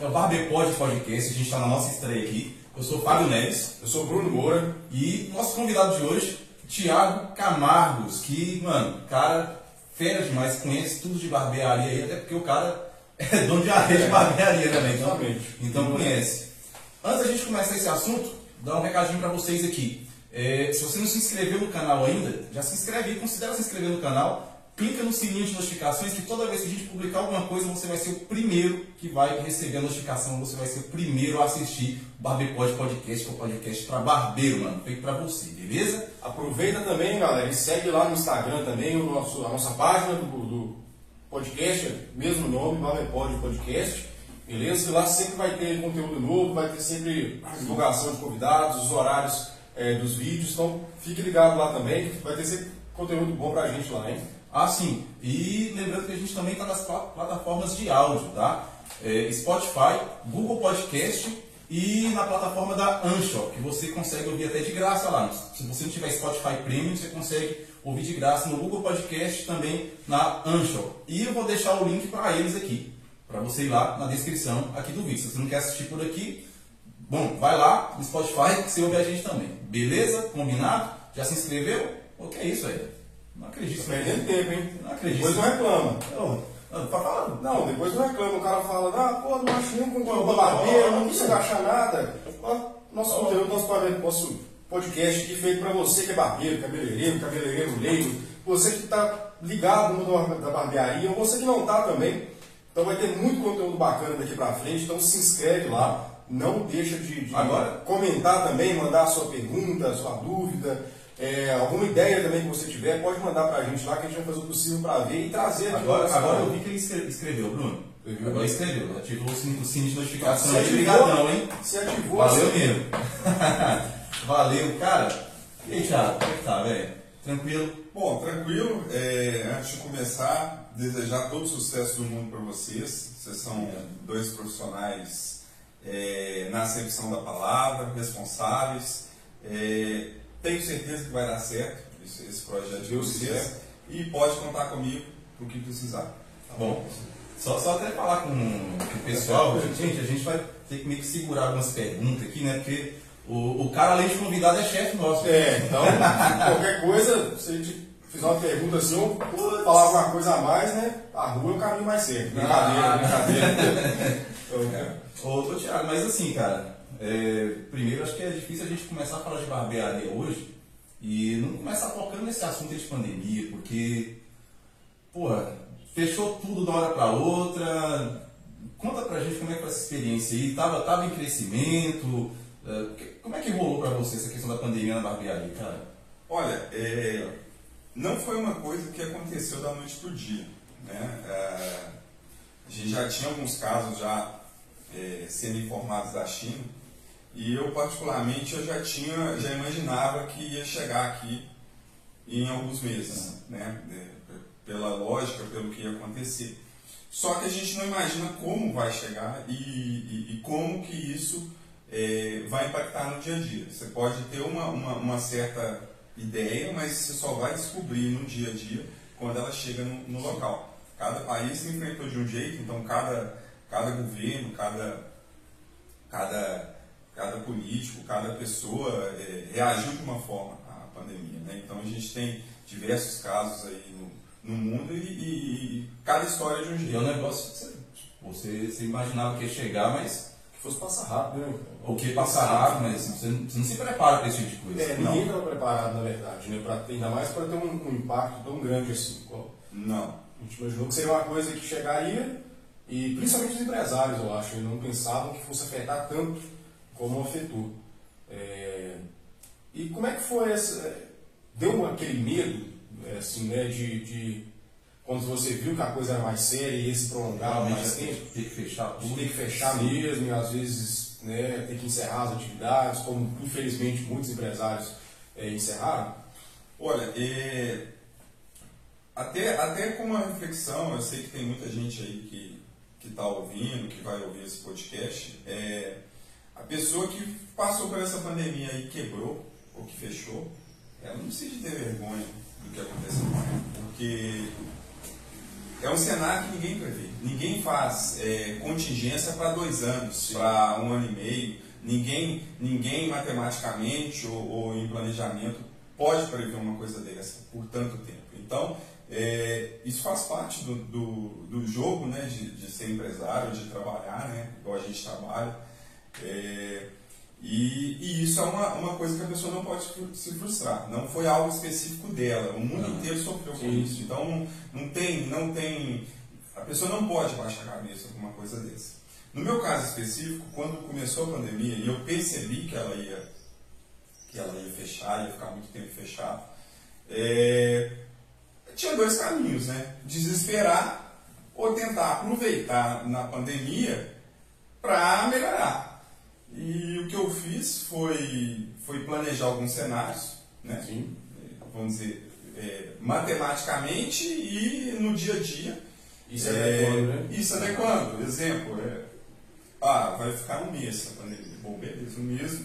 é o Barbepod Podcast, a gente está na nossa estreia aqui. Eu sou o Fábio Neves. Eu sou o Bruno Moura. E nosso convidado de hoje, Tiago Camargos, que, mano, cara, fera demais, conhece tudo de barbearia aí, até porque o cara é dono de área de barbearia também, então, então conhece. Antes da gente começar esse assunto, dar um recadinho para vocês aqui. É, se você não se inscreveu no canal ainda, já se inscreve aí, considera se inscrever no canal. Clica no sininho de notificações que toda vez que a gente publicar alguma coisa, você vai ser o primeiro que vai receber a notificação, você vai ser o primeiro a assistir o Barbepod Podcast, que é o podcast para barbeiro, mano, feito para você, beleza? Aproveita também, galera, e segue lá no Instagram também o nosso, a nossa página do, do podcast, mesmo nome, Barbepod Podcast. Beleza? E lá sempre vai ter conteúdo novo, vai ter sempre divulgação de convidados, os horários é, dos vídeos. Então fique ligado lá também, que vai ter sempre conteúdo bom pra gente lá, hein? Ah, sim. E lembrando que a gente também está nas pla- plataformas de áudio, tá? É, Spotify, Google Podcast e na plataforma da Anchor, que você consegue ouvir até de graça lá. Se você não tiver Spotify Premium, você consegue ouvir de graça no Google Podcast também na Anchor. E eu vou deixar o link para eles aqui, para você ir lá na descrição aqui do vídeo. Se você não quer assistir por aqui, bom, vai lá no Spotify que você ouve a gente também. Beleza? Combinado? Já se inscreveu? O que é isso aí? Não acredito. Tá perdendo tempo, hein? Não acredito. Depois não reclama. Não, não, tá falando. Não, depois não reclama. O cara fala, ah, pô, não acho nenhum Pô, barbeiro, ó, não consigo achar nada. Nosso conteúdo, nosso, pare- nosso podcast aqui feito pra você que é barbeiro, cabeleireiro, cabeleireiro leigo, você que tá ligado no mundo da barbearia, ou você que não tá também. Então vai ter muito conteúdo bacana daqui pra frente, então se inscreve lá. Não deixa de, de Agora. comentar também, mandar a sua pergunta, a sua dúvida, é, alguma ideia também que você tiver, pode mandar pra gente lá que a gente vai fazer o possível pra ver e trazer aqui Agora, agora eu vi que ele escre- escreveu, Bruno. Escreveu. Agora escreveu. Ativou o sininho, o de notificação. Se ativou, Obrigadão, hein? Se ativou, Valeu se- mesmo. Valeu, cara. E aí, Thiago, como é que tá, velho? Tranquilo? Bom, tranquilo. É, antes de começar, desejar todo o sucesso do mundo para vocês. Vocês são dois profissionais é, na acepção da palavra, responsáveis. É, tenho certeza que vai dar certo esse, esse projeto de Deus vocês. quiser. E pode contar comigo o que precisar. Tá bom. Só, só até falar com, com o pessoal, gente, a gente vai ter que meio que segurar algumas perguntas aqui, né? Porque o, o cara, além de convidado, é chefe nosso. É, então, qualquer coisa, se a gente fizer uma pergunta assim, ou falar alguma coisa a mais, né? A rua é o caminho mais certo. Brincadeira, Ah. brincadeira. Então, Ô, ô Thiago, mas assim, cara, é, primeiro acho que é difícil a gente começar a falar de barbearia hoje e não começar tocando nesse assunto de pandemia, porque, porra, fechou tudo de uma hora pra outra. Conta pra gente como é que foi essa experiência aí, tava, tava em crescimento, é, como é que rolou pra você essa questão da pandemia na barbearia, cara? Olha, é, não foi uma coisa que aconteceu da noite para o dia. Né? É, a gente já tinha alguns casos já é, sendo informados da China e eu particularmente eu já tinha, já imaginava que ia chegar aqui em alguns meses, né? Pela lógica, pelo que ia acontecer. Só que a gente não imagina como vai chegar e, e- e como que isso é, vai impactar no dia a dia. Você pode ter uma, uma, uma certa ideia, mas você só vai descobrir no dia a dia quando ela chega no, no local. Cada país se enfrentou de um jeito, então cada, cada governo, cada, cada, cada político, cada pessoa é, reagiu de uma forma à pandemia. Né? Então a gente tem diversos casos aí no, no mundo e, e- e cada história de um E é um jeito. negócio que você, você, imaginava que ia chegar, mas que fosse passar rápido, né? o que passar rápido, mas assim, você, não, você não se prepara pra esse tipo de coisa. É, ninguém estava preparado, na verdade, né? Pra, ainda mais para ter um, um impacto tão grande assim. Igual Não. A gente imaginou que seria uma coisa que chegaria, e principalmente os empresários, eu acho, eles não pensavam que fosse afetar tanto como afetou. É, E como é que foi essa. Deu aquele medo, é, assim, né, de, de quando você viu que a coisa era mais séria e ia se prolongar Realmente mais tempo? ter que fechar tudo. ter que fechar mesmo e às vezes né, ter que encerrar as atividades, como infelizmente muitos empresários é, encerraram. Olha, é, até, até com uma reflexão, eu sei que tem muita gente aí que está ouvindo, que vai ouvir esse podcast, é, a pessoa que passou por essa pandemia e quebrou, ou que fechou, ela não precisa ter vergonha do que aconteceu com ela, porque é um cenário que ninguém prevê. Ninguém faz é, contingência para dois anos, para um ano e meio. Ninguém, ninguém matematicamente ou, ou, em planejamento pode prever uma coisa dessa por tanto tempo. Então, é, isso faz parte do, do, do jogo né, de, de, ser empresário, de trabalhar, né, igual a gente trabalha. É, e, e, isso é uma, uma coisa que a pessoa não pode se frustrar. Não foi algo específico dela. O mundo não. inteiro sofreu com Sim. isso. Então não, não tem, não tem. A pessoa não pode baixar a cabeça com uma coisa dessa. No meu caso específico, quando começou a pandemia e eu percebi que ela ia, que ela ia fechar, ia ficar muito tempo fechado, é, tinha dois caminhos, né? Desesperar ou tentar aproveitar na pandemia para melhorar. E o que eu fiz foi, foi planejar alguns cenários, né? Sim. vamos dizer, é, matematicamente e no dia a dia. Isso é, adequando, né? Isso adequando. Exemplo, é, ah, vai ficar um mês a pandemia. Bom, beleza, um mês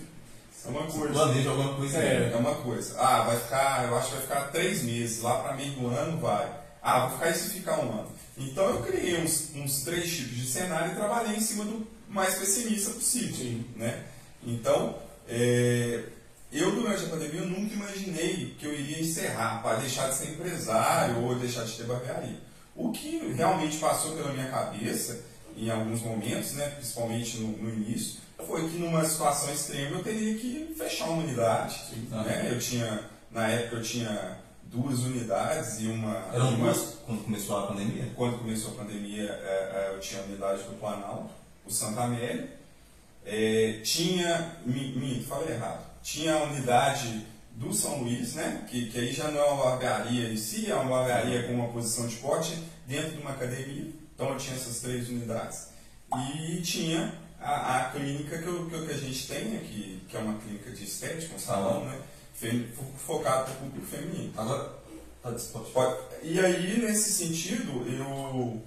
é uma coisa. Planeja alguma coisa. É, é uma coisa. Ah, vai ficar, eu acho que vai ficar três meses, lá para meio do ano vai. Ah, vai ficar isso ficar um ano. Então eu criei uns, uns três tipos de cenário e trabalhei em cima do mais pessimista possível. Sim. Né? Então, é, eu durante a pandemia eu nunca imaginei que eu iria encerrar para deixar de ser empresário ou deixar de ter barbearia. O que realmente passou pela minha cabeça em alguns momentos, né, principalmente no, no início, foi que numa situação extrema eu teria que fechar uma unidade. Sim, né? Eu tinha, na época eu tinha duas unidades e uma. Eram duas quando começou a pandemia? Quando começou a pandemia, é, é, eu tinha a unidade do Planalto o Santa Amélia, é, tinha, minto, falei errado, tinha a unidade do São Luís, né, que, que aí já não é uma barbearia em si, é uma barbearia com uma posição de porte dentro de uma academia, então eu tinha essas três unidades. E tinha a, a clínica que, eu, que, a gente tem aqui, que é uma clínica de estética, um salão, né, focado para o público feminino. Agora, tá. E aí, nesse sentido, eu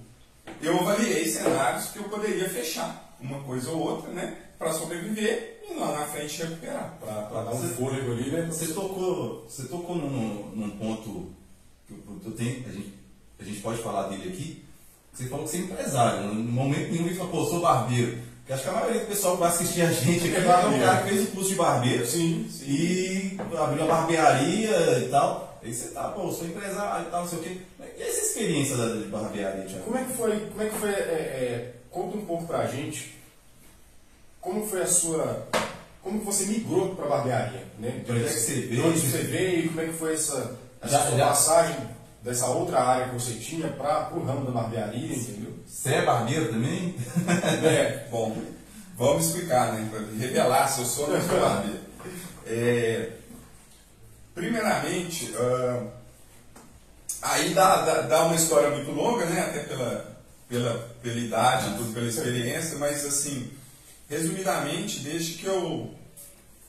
eu avaliei cenários que eu poderia fechar uma coisa ou outra, né, para sobreviver e lá na frente recuperar, para dar um você, fôlego ali, né? Você tocou, você tocou num, num ponto que eu, eu tenho, a gente, a gente pode falar dele aqui. Você falou que você é empresário, no momento nenhum ele falou, pô, sou barbeiro. Porque acho que a maioria do pessoal que vai assistir a gente aqui é um cara que fez o curso de barbeiro sim, sim. e abriu uma barbearia e tal. Aí você tá, pô, sou empresário e tal, não sei o quê. E essa experiência da, de barbearia, Thiago? Como é que foi, como é que foi, é, é, conta um pouco pra gente, como foi a sua, como que você migrou pra barbearia, né? De onde é que você veio? De onde você veio como é que foi essa, essa já, já. passagem dessa outra área que você tinha para o ramo da barbearia, entendeu? Você é barbeiro também? é, bom, vamos explicar, né? Revelar se eu sou ou não sou barbeiro. É, primeiramente, uh, Aí dá, dá, dá, uma história muito longa, né? Até pela, pela, pela idade, tudo, pela experiência, mas assim, resumidamente, desde que eu.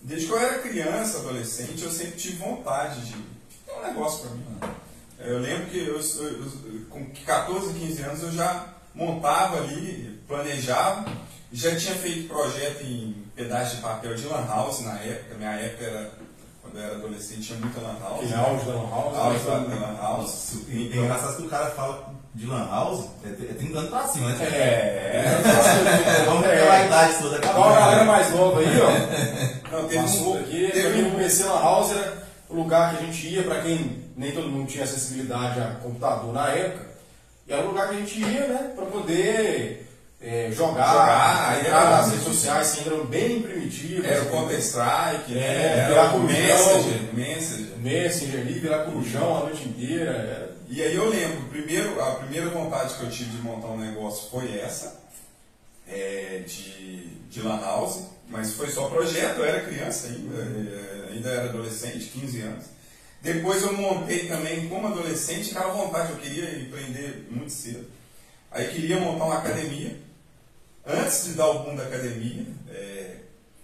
Desde que eu era criança, adolescente, eu sempre tive vontade de. É um negócio para mim. Né? Eu lembro que eu, eu, eu, com 14, 15 anos eu já montava ali, planejava, já tinha feito projeto em pedaço de papel de lan house na época, minha época era eu era adolescente, tinha muita lan house. Que auge da lan house. Auge da lan house. E é engraçado que o cara fala de lan house, é, é 30 anos pra cima, né? É, é. Vamos pegar a idade toda. Agora a galera mais nova aí, ó. Não, teve um aqui, teve quem conhecer lan house era o lugar que a gente ia, pra quem nem todo mundo tinha acessibilidade a computador na época. E era o lugar que a gente ia, né, pra poder é, jogar, jogar entrar nas redes sociais, assim, eram bem primitivos. Era o Counter-Strike, né? É, virar Messenger, Messenger. Messenger ali, virar corujão a noite inteira. Era... E aí eu lembro, primeiro, a primeira vontade que eu tive de montar um negócio foi essa, é, de, de Lan House, mas foi só projeto, eu era criança ainda, é, ainda era adolescente, 15 anos. Depois eu montei também como adolescente, aquela vontade, eu queria empreender muito cedo. Aí queria montar uma academia, antes de dar o boom da academia, é,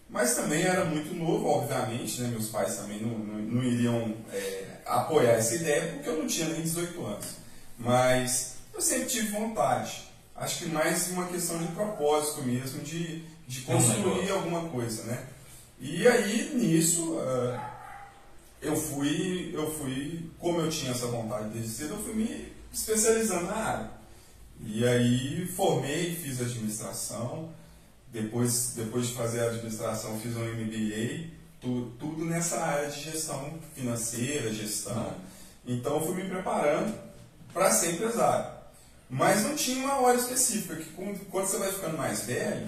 mas também era muito novo, obviamente, né? meus pais também não, não, não iriam é, apoiar essa ideia, porque eu não tinha nem 18 anos. Mas eu sempre tive vontade. Acho que mais uma questão de propósito mesmo, de, de construir alguma coisa, né? E aí, nisso, uh, eu fui, eu fui, como eu tinha essa vontade desde cedo, eu fui me especializando na área. E aí formei, fiz administração, depois, depois de fazer a administração fiz um MBA, tu, tudo nessa área de gestão financeira, gestão. Então fui me preparando para ser empresário. Mas não tinha uma hora específica, que quando, quando você vai ficando mais velho,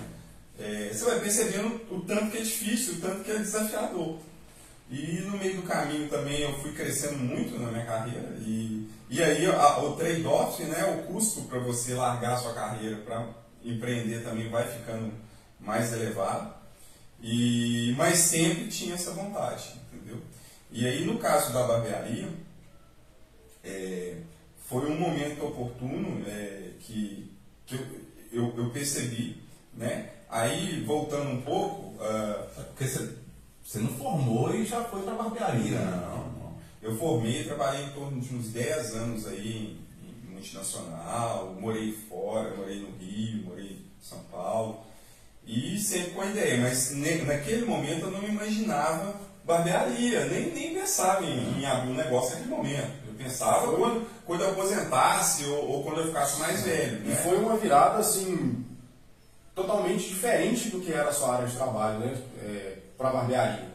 é, você vai percebendo o tanto que é difícil, o tanto que é desafiador. E no meio do caminho também eu fui crescendo muito na minha carreira. E, e aí a, o trade-off, né, o custo para você largar sua carreira para empreender também vai ficando mais elevado. E, mas sempre tinha essa vontade, entendeu? E aí no caso da barbearia, é, foi um momento oportuno é, que, que eu, eu, eu, percebi, né? Aí voltando um pouco... Uh, Porque você você não formou e já foi para barbearia? Não, não. Eu formei, trabalhei em torno de uns 10 anos aí em, em multinacional, morei fora, morei no Rio, morei em São Paulo. E sempre com a ideia, mas naquele momento eu não imaginava barbearia, nem, nem pensava em, em abrir um negócio naquele momento. Eu pensava foi. quando, quando eu aposentasse ou, ou, quando eu ficasse mais velho. Né? E foi uma virada assim totalmente diferente do que era a sua área de trabalho, né? É, para a barbearia.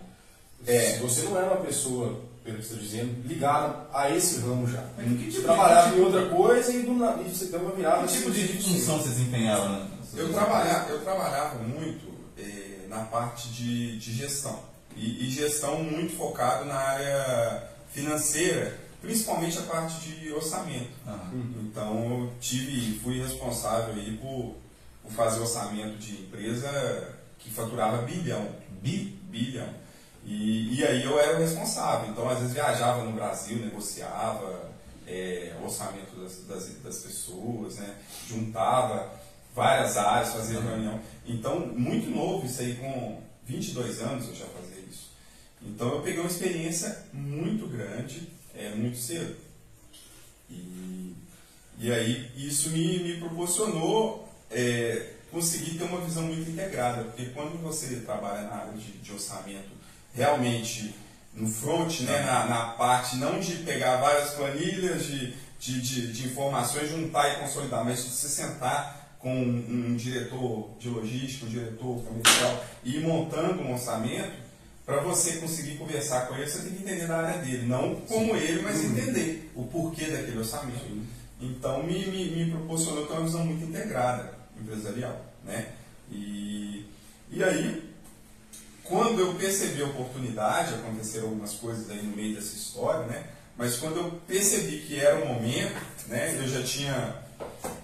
É. Se você não era uma pessoa, pelo que está dizendo, ligada a esse ramo já. Tipo você trabalhava em outra coisa e, do, e você deu uma virada. Que tipo de função você desempenhava? Né? Eu, trabalhava, eu trabalhava muito eh, na parte de, de gestão. E, e, gestão muito focado na área financeira, principalmente a parte de orçamento. Uhum. Então eu tive, fui responsável aí por, por fazer orçamento de empresa que faturava bilhão bi, bilhão. E, e aí eu era o responsável. Então, às vezes, viajava no Brasil, negociava é, orçamento das, das, das, pessoas, né? juntava várias áreas, fazia uhum. reunião. Então, muito novo, isso aí com 22 anos eu já fazia isso. Então, eu peguei uma experiência muito grande, é, muito cedo. E, e aí, isso me, me proporcionou é, conseguir ter uma visão muito integrada, porque quando você trabalha na área de, de orçamento, realmente no front, né, na, na, parte não de pegar várias planilhas de, de, de, de informações, juntar e consolidar, mas de você sentar com um, um diretor de logística, um diretor comercial e ir montando um orçamento, para você conseguir conversar com ele, você tem que entender da área dele, não como Sim. ele, mas uhum. entender o porquê daquele orçamento. Sim. Então me, me, me proporcionou ter uma visão muito integrada empresarial. Né? E, e aí, quando eu percebi a oportunidade, aconteceram algumas coisas aí no meio dessa história, né? mas quando eu percebi que era o momento, né? eu, já tinha,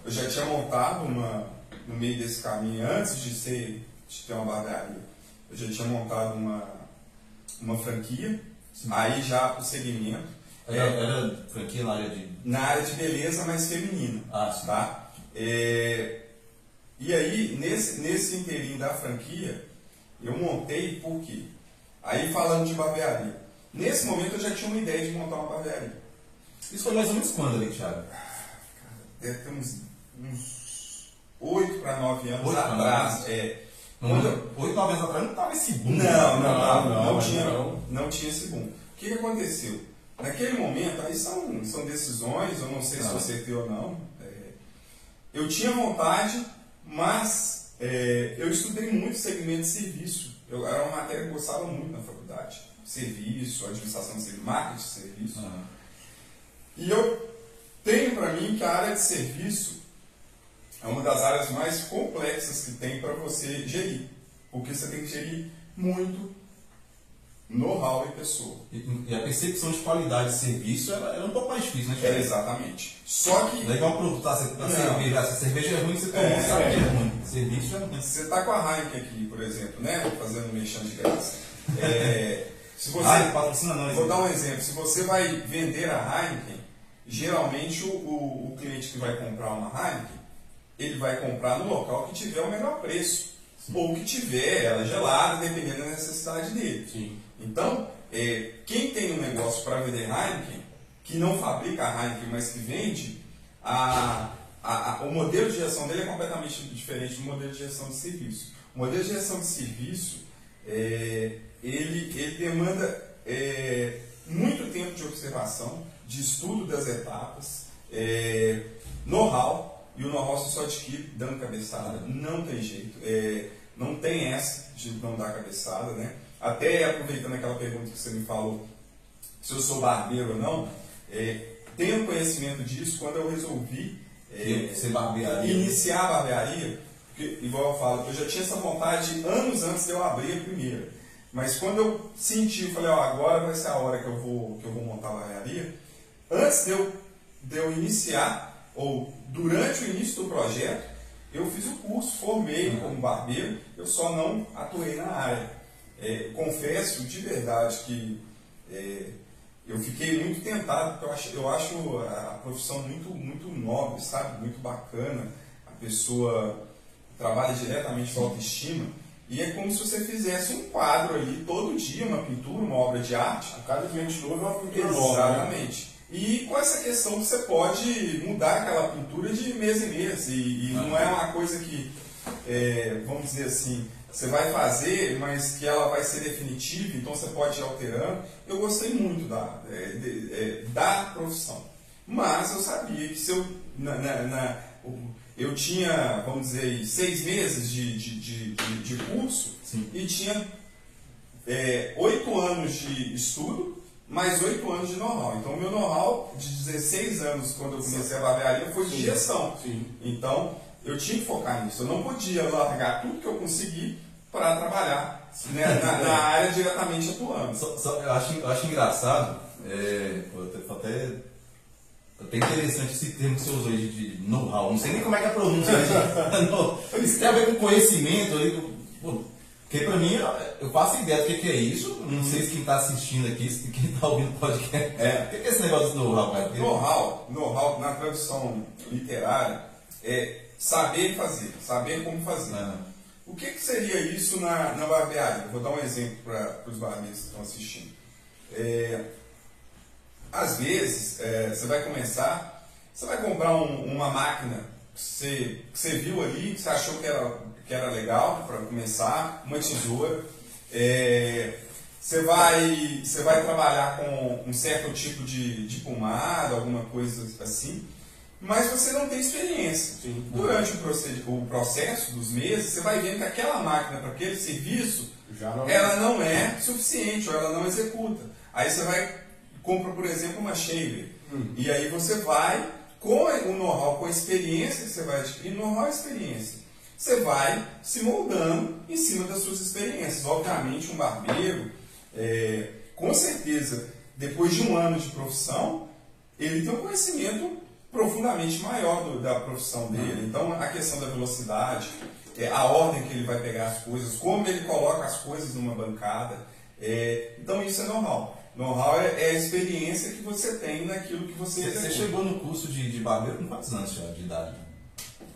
eu já tinha montado uma, no meio desse caminho, antes de, ser, de ter uma barbearia, eu já tinha montado uma, uma franquia, Sim. aí já o segmento. Era, é, era franquia na área de. Na área de beleza, mas feminina. Ah, sim. Tá? É, e aí, nesse, nesse inteirinho da franquia, eu montei por quê? Aí falando de barbearia. Nesse momento eu já tinha uma ideia de montar uma barbearia. Isso foi mais ou menos quando ali, Thiago? Deve ter uns, uns 8 para 9 anos 8 atrás. É, quando, 8, 9 anos atrás não estava esse boom. Não, não, não, não, não, tinha, não. não tinha esse boom. O que, que aconteceu? Naquele momento, aí são, são decisões, eu não sei se você tem ou não. É, eu tinha vontade mas é, eu estudei muito segmento de serviço. Eu, era uma matéria que eu gostava muito na faculdade. Serviço, administração de serviço, marketing de serviço. Uhum. E eu tenho para mim que a área de serviço é uma das áreas mais complexas que tem para você gerir. Porque você tem que gerir muito know-how e pessoa. E, e, a percepção de qualidade de serviço era, era um pouco mais difícil, né? É, exatamente. Só que. Não é um produto, tá? Você, tá cerveja, se a cerveja é ruim, você tomou, é, sabe é. que é ruim. Serviço é ruim. Você está com a Heineken aqui, por exemplo, né? Fazendo mexão de graça. É, se você, Ai, patrocina não, vou dar um exemplo. Se você vai vender a Heineken, geralmente o, o, o cliente que vai comprar uma Heineken, ele vai comprar no local que tiver o melhor preço. Sim. Ou que tiver ela gelada, dependendo da necessidade dele. Sim. Então, é, quem tem um negócio para vender Heineken, que não fabrica Heineken, mas que vende, a, a, a, o modelo de gestão dele é completamente diferente do modelo de gestão de serviço. O modelo de gestão de serviço, é, ele, ele demanda é, muito tempo de observação, de estudo das etapas, é, know-how, e o know-how você só adquire dando cabeçada. Não tem jeito. É, não tem essa de não dar cabeçada, né? Até aproveitando aquela pergunta que você me falou, se eu sou barbeiro ou não, é, tenho conhecimento disso quando eu resolvi é, Ser barbearia. iniciar a barbearia, porque, igual eu falo, eu já tinha essa vontade anos antes de eu abrir a primeira. Mas quando eu senti, eu falei, ó, agora vai ser a hora que eu vou, que eu vou montar a barbearia, antes de eu, de eu iniciar, ou durante o início do projeto, eu fiz o curso, formei como barbeiro, eu só não atuei na área. É, confesso de verdade que é, eu fiquei muito tentado, porque eu acho, eu acho a profissão muito, muito nobre, sabe? Muito bacana. A pessoa trabalha diretamente com autoestima. E é como se você fizesse um quadro ali todo dia, uma pintura, uma obra de arte. A cada cliente novo é uma pintura nova. né? Exatamente. E com essa questão que você pode mudar aquela pintura de mês em mês. E, e não é uma coisa que, é, vamos dizer assim, você vai fazer, mas que ela vai ser definitiva, então você pode ir alterando. Eu gostei muito da, é, de- é, da profissão. Mas eu sabia que se eu. na- na- na- eu tinha, vamos dizer, seis meses de, de, de, de- curso Sim. e tinha é, oito anos de estudo, mais oito anos de know-how. Então, o meu know-how de 16 anos, quando eu comecei a barbearia, foi de gestão. Sim. Então, eu tinha que focar nisso. Eu não podia largar tudo que eu consegui para trabalhar né, na, na área diretamente atuando. Só- só- eu, acho, eu acho engraçado, é, até, até, interessante esse termo que você usou aí de, de know-how. Não sei nem como é que é a pronúncia. né? No- Isso tem a ver com conhecimento. aí, pô, Porque pra mim, eu faço ideia do que, que é isso. Não sei se quem está assistindo aqui, se quem está ouvindo o podcast. É. O que, que é esse negócio do know-how, cara? Know-how, know-how na tradução literária é saber fazer, saber como fazer. Ah, O que, que seria isso na, na barbearia? Vou dar um exemplo para os barbeiros que estão assistindo. É, às vezes, é, você vai começar, você vai comprar um- uma máquina que você, que você viu ali, que você achou que era, que era legal para começar, uma tesoura. É, você, vai, você vai trabalhar com um certo tipo de, de pomada, alguma coisa assim, mas você não tem experiência. Sim. Durante o, o processo dos meses, você vai vendo que aquela máquina para aquele serviço não ela não é suficiente ou ela não executa. Aí você vai compra, por exemplo, uma shaver. Hum. E aí você vai com o know-how, com a experiência que você vai adquirir, know-how e experiência. Você vai se moldando em cima das suas experiências. Obviamente, um barbeiro, é, com certeza, depois de um ano de profissão, ele tem um conhecimento profundamente maior do- da profissão dele. Então, a questão da velocidade, é, a ordem que ele vai pegar as coisas, como ele coloca as coisas numa bancada. é, então, isso é know-how. Know-how é, é a experiência que você tem naquilo que você Você, você chegou no curso de, de barbeiro com quantos anos de idade?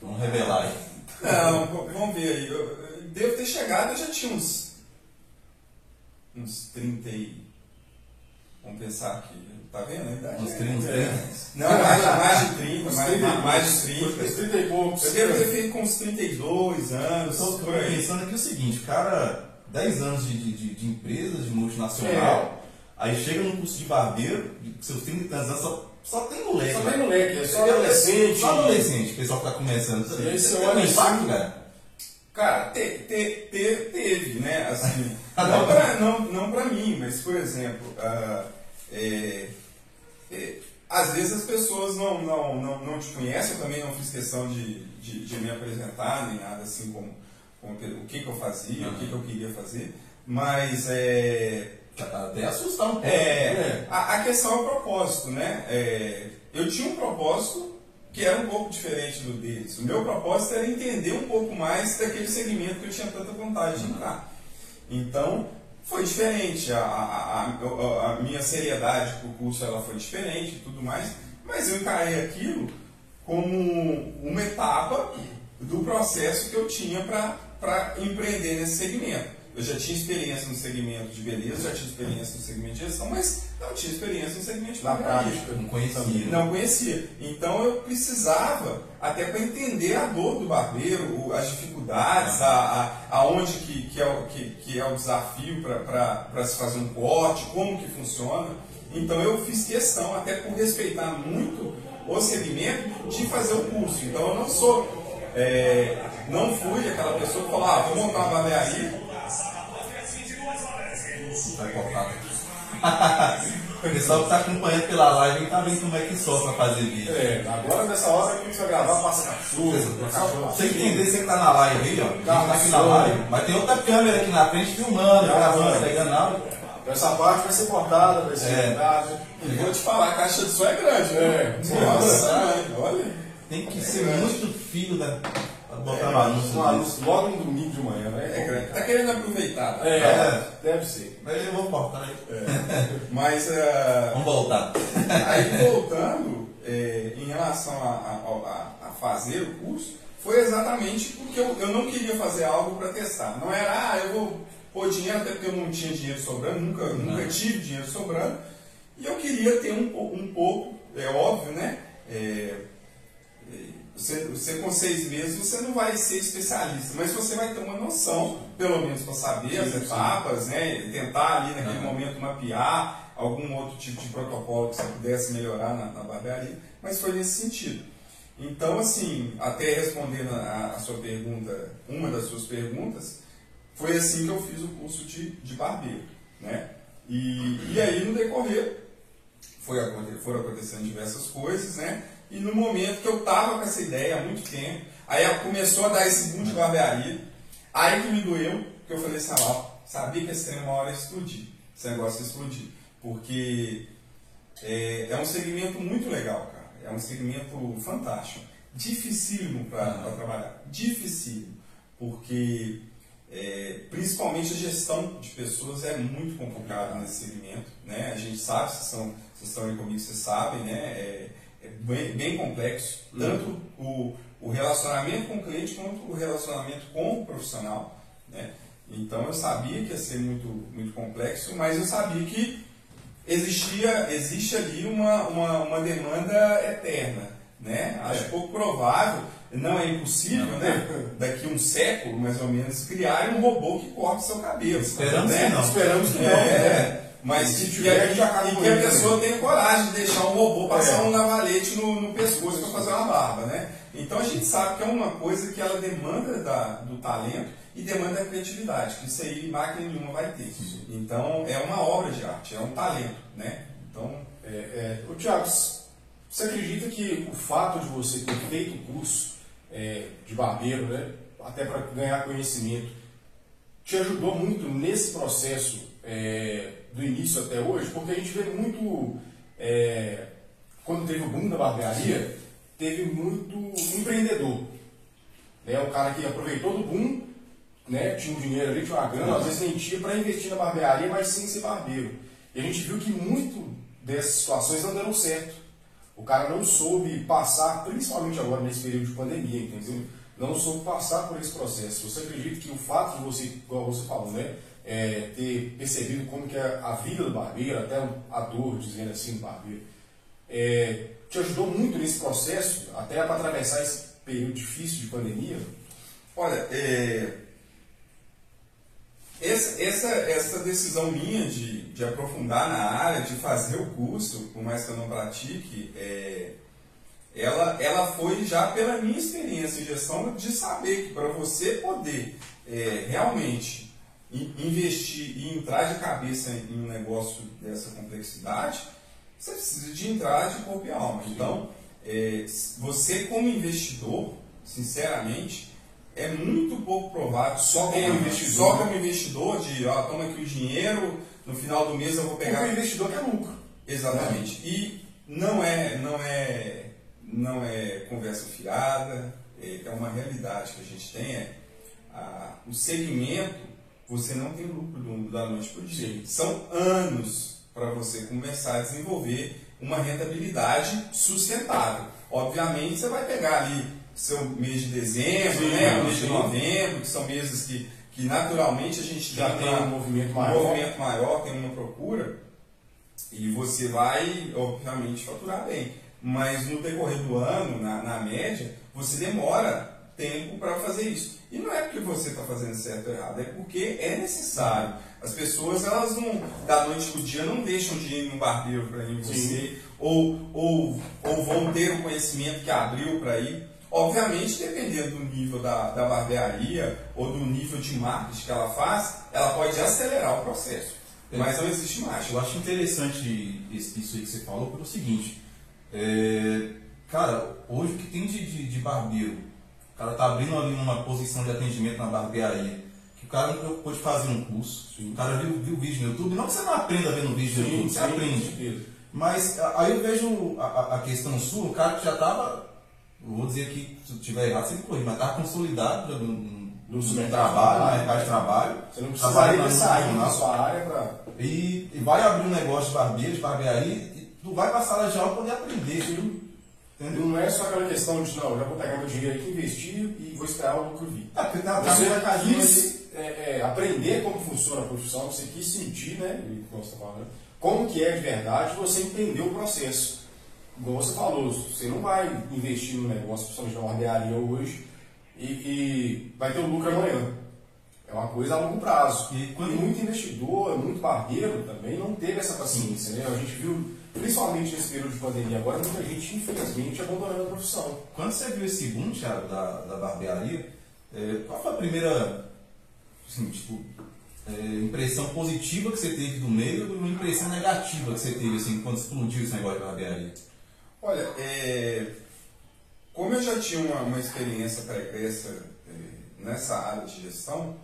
Vamos revelar aí. Não, vamos ver aí. Eu, eu devo ter chegado, eu já tinha uns. uns 30 e. Vamos pensar aqui. Tá vendo? A idade Uns é- 30, é. Não, mais, mais de 30, Uns mais, 30 mais, mais de poucos. 30. Uns 30 e poucos. Eu devo ter feito com uns 32 anos, Eu tô, por aí. pensando aqui o seguinte, o cara, 10 anos de, de, de- de empresa, de multinacional, aí chega num curso de barbeiro, de seus 30 e tantos anos, só, só tem moleque. Só cara. tem moleque, é só É, adolescente. Só adolescente, o pessoal que tá começando. E aí você olha impacto, cara? Cara, te, te, te- teve, né? Assim, não, não. pra, não, não pra mim, mas, por exemplo, é, é, às vezes as pessoas não, não, não, não te conhecem, eu também não fiz questão de, de, de me apresentar, nem nada assim como, como o que, que eu fazia, o que, que eu queria fazer, mas é, Já tá até assustar um pouco. é, a, a questão é o propósito, né? É, eu tinha um propósito que era um pouco diferente do deles. O meu propósito era entender um pouco mais daquele segmento que eu tinha tanta vontade de entrar. Então, foi diferente. A, a, a, a minha seriedade para o curso ela foi diferente e tudo mais, mas eu encarei aquilo como uma etapa do processo que eu tinha para empreender nesse segmento. Eu já tinha experiência no segmento de beleza, já tinha experiência no segmento de gestão, mas não tinha experiência no segmento de Na prática. Não conhecia. Não conhecia. Então eu precisava, até para entender a dor do barbeiro, as dificuldades, a, a, aonde que, que, é o, que, que é o desafio para se fazer um corte, como que funciona. Então eu fiz questão, até por respeitar muito o segmento de fazer o curso. Então eu não sou, é, não fui aquela pessoa que falou, ah, vou montar uma barbearia. Vai cortar. O pessoal que está acompanhando pela live está vendo como é que sofre para fazer vídeo. É, agora nessa hora que a gente vai gravar, passa cachorro, você entender, você que tá na live aí, ó. Tá aqui na live, mas tem outra câmera aqui na frente filmando, gravando, pegando áudio. Essa parte vai ser cortada, vai ser É. E vou te falar, a caixa de som é grande, né? É. Nossa, mãe, olha. Tem que ser muito filho da. Botar no anúncio. Um anúncio logo no domingo de manhã, né? É grande. Tá querendo aproveitar. né? É, É. deve ser. Mas eu vou cortar aí. Mas ah, Vamos voltar. aí voltando, é, em relação a, a- a- a fazer o curso, foi exatamente porque eu, eu não queria fazer algo para testar. Não era, ah, eu vou pôr dinheiro, até porque eu não tinha dinheiro sobrando, nunca, nunca tive dinheiro sobrando. E eu queria ter um, um pouco, é óbvio, né? É, é, você, você com seis meses você não vai ser especialista, mas você vai ter uma noção, pelo menos para saber as etapas, né? Tentar ali naquele Uhum. momento mapear algum outro tipo de protocolo que você pudesse melhorar na, na barbearia, mas foi nesse sentido. Então, assim, até respondendo a, a sua pergunta, uma das suas perguntas, foi assim que eu fiz o curso de, de barbeiro, né? E, e aí, no decorrer, foi, foram acontecendo diversas coisas, né? E no momento que eu tava com essa ideia há muito tempo, aí começou a dar esse boom de barbearia, aí que me doeu, que eu falei assim, ah, sabia que esse trem uma hora ia explodir, esse negócio ia explodir, porque é, é um segmento muito legal, cara, é um segmento fantástico, dificílimo para trabalhar, dificílimo, porque é, principalmente a gestão de pessoas é muito complicada nesse segmento, né? A gente sabe, vocês, são, vocês estão aí comigo, vocês sabem, né? É bem, bem complexo, tanto o, o relacionamento com o cliente quanto o relacionamento com o profissional, né? Então eu sabia que ia ser muito, muito complexo, mas eu sabia que existia, existe ali uma, uma, uma demanda eterna, né? Acho É. pouco provável, não é impossível, né? Daqui um século, mais ou menos, criar um robô que corte seu cabelo. Esperamos né? que não. Esperamos que não. É, é. Mas Se tiver, que, a e com que a pessoa tenha coragem de deixar um robô passar É. um navalete no, no pescoço para fazer uma barba, né? Então a gente sabe que é uma coisa que ela demanda da, do talento e demanda da criatividade, que isso aí máquina nenhuma vai ter. Então é uma obra de arte, é um talento, né? Então, É, é, ô, Tiago, você acredita que o fato de você ter feito o curso é, de barbeiro, né, até para ganhar conhecimento, te ajudou muito nesse processo é, do início até hoje? Porque a gente vê muito, é, quando teve o boom da barbearia, teve muito empreendedor. Né, o cara que aproveitou do boom, né, tinha um dinheiro ali, tinha uma grana, às vezes nem tinha para investir na barbearia, mas sem ser barbeiro. E a gente viu que muito dessas situações não deram certo. O cara não soube passar, principalmente agora nesse período de pandemia, entendeu? Não soube passar por esse processo. Você acredita que o fato de você, igual você falou, né, é, ter percebido como que é a vida do barbeiro, até a dor, dizendo assim, barbeiro, é, te ajudou muito nesse processo, até para atravessar esse período difícil de pandemia? olha, é, essa, essa, essa decisão minha de, de aprofundar na área, de fazer o curso, por mais que eu não pratique, é, ela, ela foi já pela minha experiência em gestão de saber que para você poder é, realmente investir e entrar de cabeça em um negócio dessa complexidade, você precisa de entrar de corpo e alma. Então, é, você como investidor, sinceramente, é muito pouco provável, só como É, investidor, só como investidor de, ó, toma aqui o dinheiro, no final do mês eu vou pegar o investidor quer lucro. Exatamente. E não é, não é, não é conversa fiada, é é uma realidade que a gente tem. É, a- o segmento, você não tem lucro do- da noite para o dia. Sim. São anos para você começar a desenvolver uma rentabilidade sustentável. Obviamente, você vai pegar ali seu mês de dezembro, Sim, né, o mês de novembro, que são meses que, que naturalmente a gente Já tem uma- um movimento um maior. movimento maior, tem uma procura, e você vai, obviamente, faturar bem. Mas no decorrer do ano, na, na média, você demora tempo para fazer isso. E não é porque você está fazendo certo ou errado, é porque é necessário. As pessoas, elas não, da noite para o dia, não deixam de ir no barbeiro para ir em Sim. você, ou, ou, ou vão ter o conhecimento que abriu para ir. Obviamente, dependendo do nível da, da barbearia ou do nível de marketing que ela faz, ela pode acelerar o processo. Mas não existe marcha. Eu acho interessante isso aí que você falou pelo seguinte. É, cara, hoje o que tem de, de, de barbeiro? O cara tá abrindo ali uma posição de atendimento na barbearia. Que o cara não preocupou de fazer um curso. Sim. O cara viu, viu vídeo no YouTube. Não que você não aprenda vendo vídeo no YouTube, você sim, aprende. Mas aí eu vejo a, a, questão sua, o cara que já estava, vou dizer que se tiver errado, você me corrige, mas estava consolidado no, no, no trabalho, no mercado de trabalho. Você não precisaria sair na sua área para. E, e, vai abrir um negócio de barbeiro, de barbearia, e tu vai para a sala de aula poder aprender. Sim. Entendeu? Não é só aquela questão de, não, já vou pegar meu dinheiro aqui, investir e vou esperar o lucro vir. Ah, porque tá, você tá quis é, é, aprender como funciona a profissão, você quis sentir, né, como você tá falando, como que é de verdade, você entender o processo. Como você falou, você não vai investir no negócio, principalmente na barbearia hoje, e, e, vai ter o lucro amanhã. É uma coisa a longo prazo. E, quando... e muito investidor, muito barbeiro também não teve essa paciência. Né? A gente viu, principalmente nesse período de pandemia agora, muita gente, infelizmente, abandonando a profissão. Quando você viu esse boom, Thiago, da, da barbearia, é, qual foi a primeira, assim, tipo, é, impressão positiva que você teve do meio e uma impressão negativa que você teve assim, quando explodiu esse negócio de barbearia? Olha, é, como eu já tinha uma, uma experiência pregressa é, nessa área de gestão,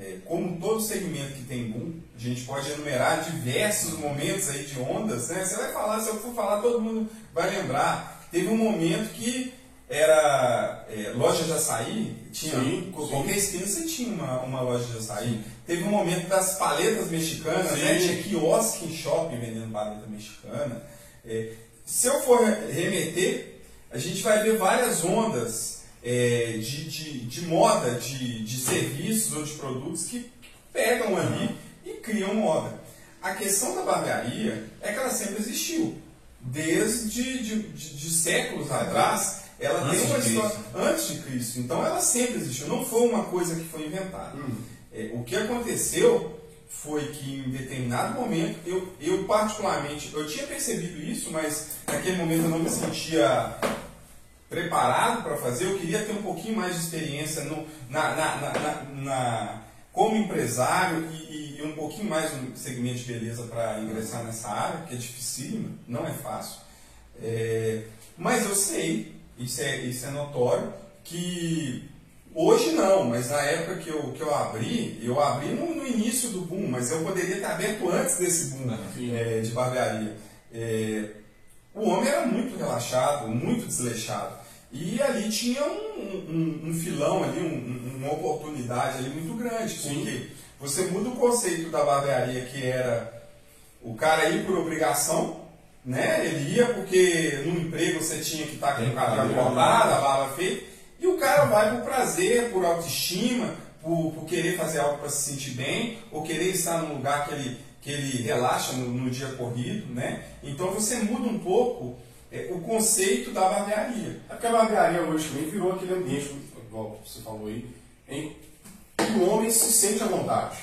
é, como todo segmento que tem boom, a gente pode enumerar diversos momentos aí de ondas, né? Você vai falar, se eu for falar, todo mundo vai lembrar. Teve um momento que era é, loja de açaí, tinha sim, qualquer sim. esquina você tinha uma, uma loja de açaí. Teve um momento das paletas mexicanas, né? tinha quiosque em shopping vendendo paleta mexicana. É, se eu for remeter, a gente vai ver várias ondas é, de, de, de, moda, de, de serviços ou de produtos que pegam ali e criam moda. A questão da barbearia é que ela sempre existiu. Desde de, séculos atrás, ela antes tem uma história antes de Cristo. Então ela sempre existiu. Não foi uma coisa que foi inventada. Hum. É, o que aconteceu foi que em determinado momento, eu, eu particularmente, eu tinha percebido isso, mas naquele momento eu não me sentia preparado para fazer, eu queria ter um pouquinho mais de experiência no, na, na, na, na como empresário e, e, um pouquinho mais no segmento de beleza para ingressar nessa área, que é dificílimo, não é fácil. É, mas eu sei isso é, isso é notório, que hoje não, mas na época que eu, que eu abri, eu abri no, no início do boom, mas eu poderia ter aberto antes desse boom é, de barbearia. É, o homem era muito relaxado, muito desleixado. E ali tinha um, um, um filão ali, um, uma oportunidade ali muito grande, porque você muda o conceito da barbearia que era o cara ir por obrigação, né? Ele ia porque no emprego você tinha que estar com o cabelo cortado, a barba feita, e o cara vai por prazer, por autoestima, por, por querer fazer algo para se sentir bem, ou querer estar num lugar que ele, que ele relaxa no, no dia corrido, né? Então você muda um pouco é, o conceito da barbearia. É porque a barbearia hoje também virou aquele ambiente, igual você falou aí, em que o homem se sente à vontade.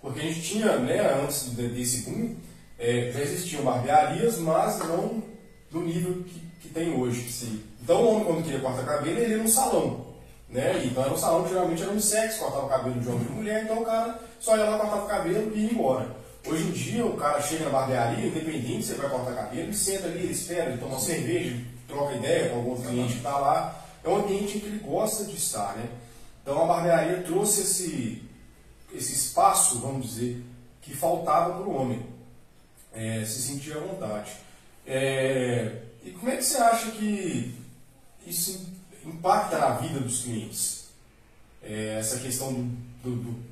Porque a gente tinha, né, antes desse boom, é, já existiam barbearias, mas não no nível que, que tem hoje. Sim. Então o homem, quando queria cortar cabelo, ele ia num salão. Né? Então era um salão que geralmente era um sexo, cortava o cabelo de homem e mulher, então o cara só ia lá, cortava o cabelo e ia embora. Hoje em dia o cara chega na barbearia, independente se ele vai cortar cabelo, ele senta ali, ele espera, ele toma uma cerveja, troca ideia com algum cliente que está lá. É um ambiente em que ele gosta de estar. Né? Então a barbearia trouxe esse, esse espaço, vamos dizer, que faltava para o homem é, se sentir à vontade. É, e como é que você acha que isso impacta na vida dos clientes? É, essa questão do, do,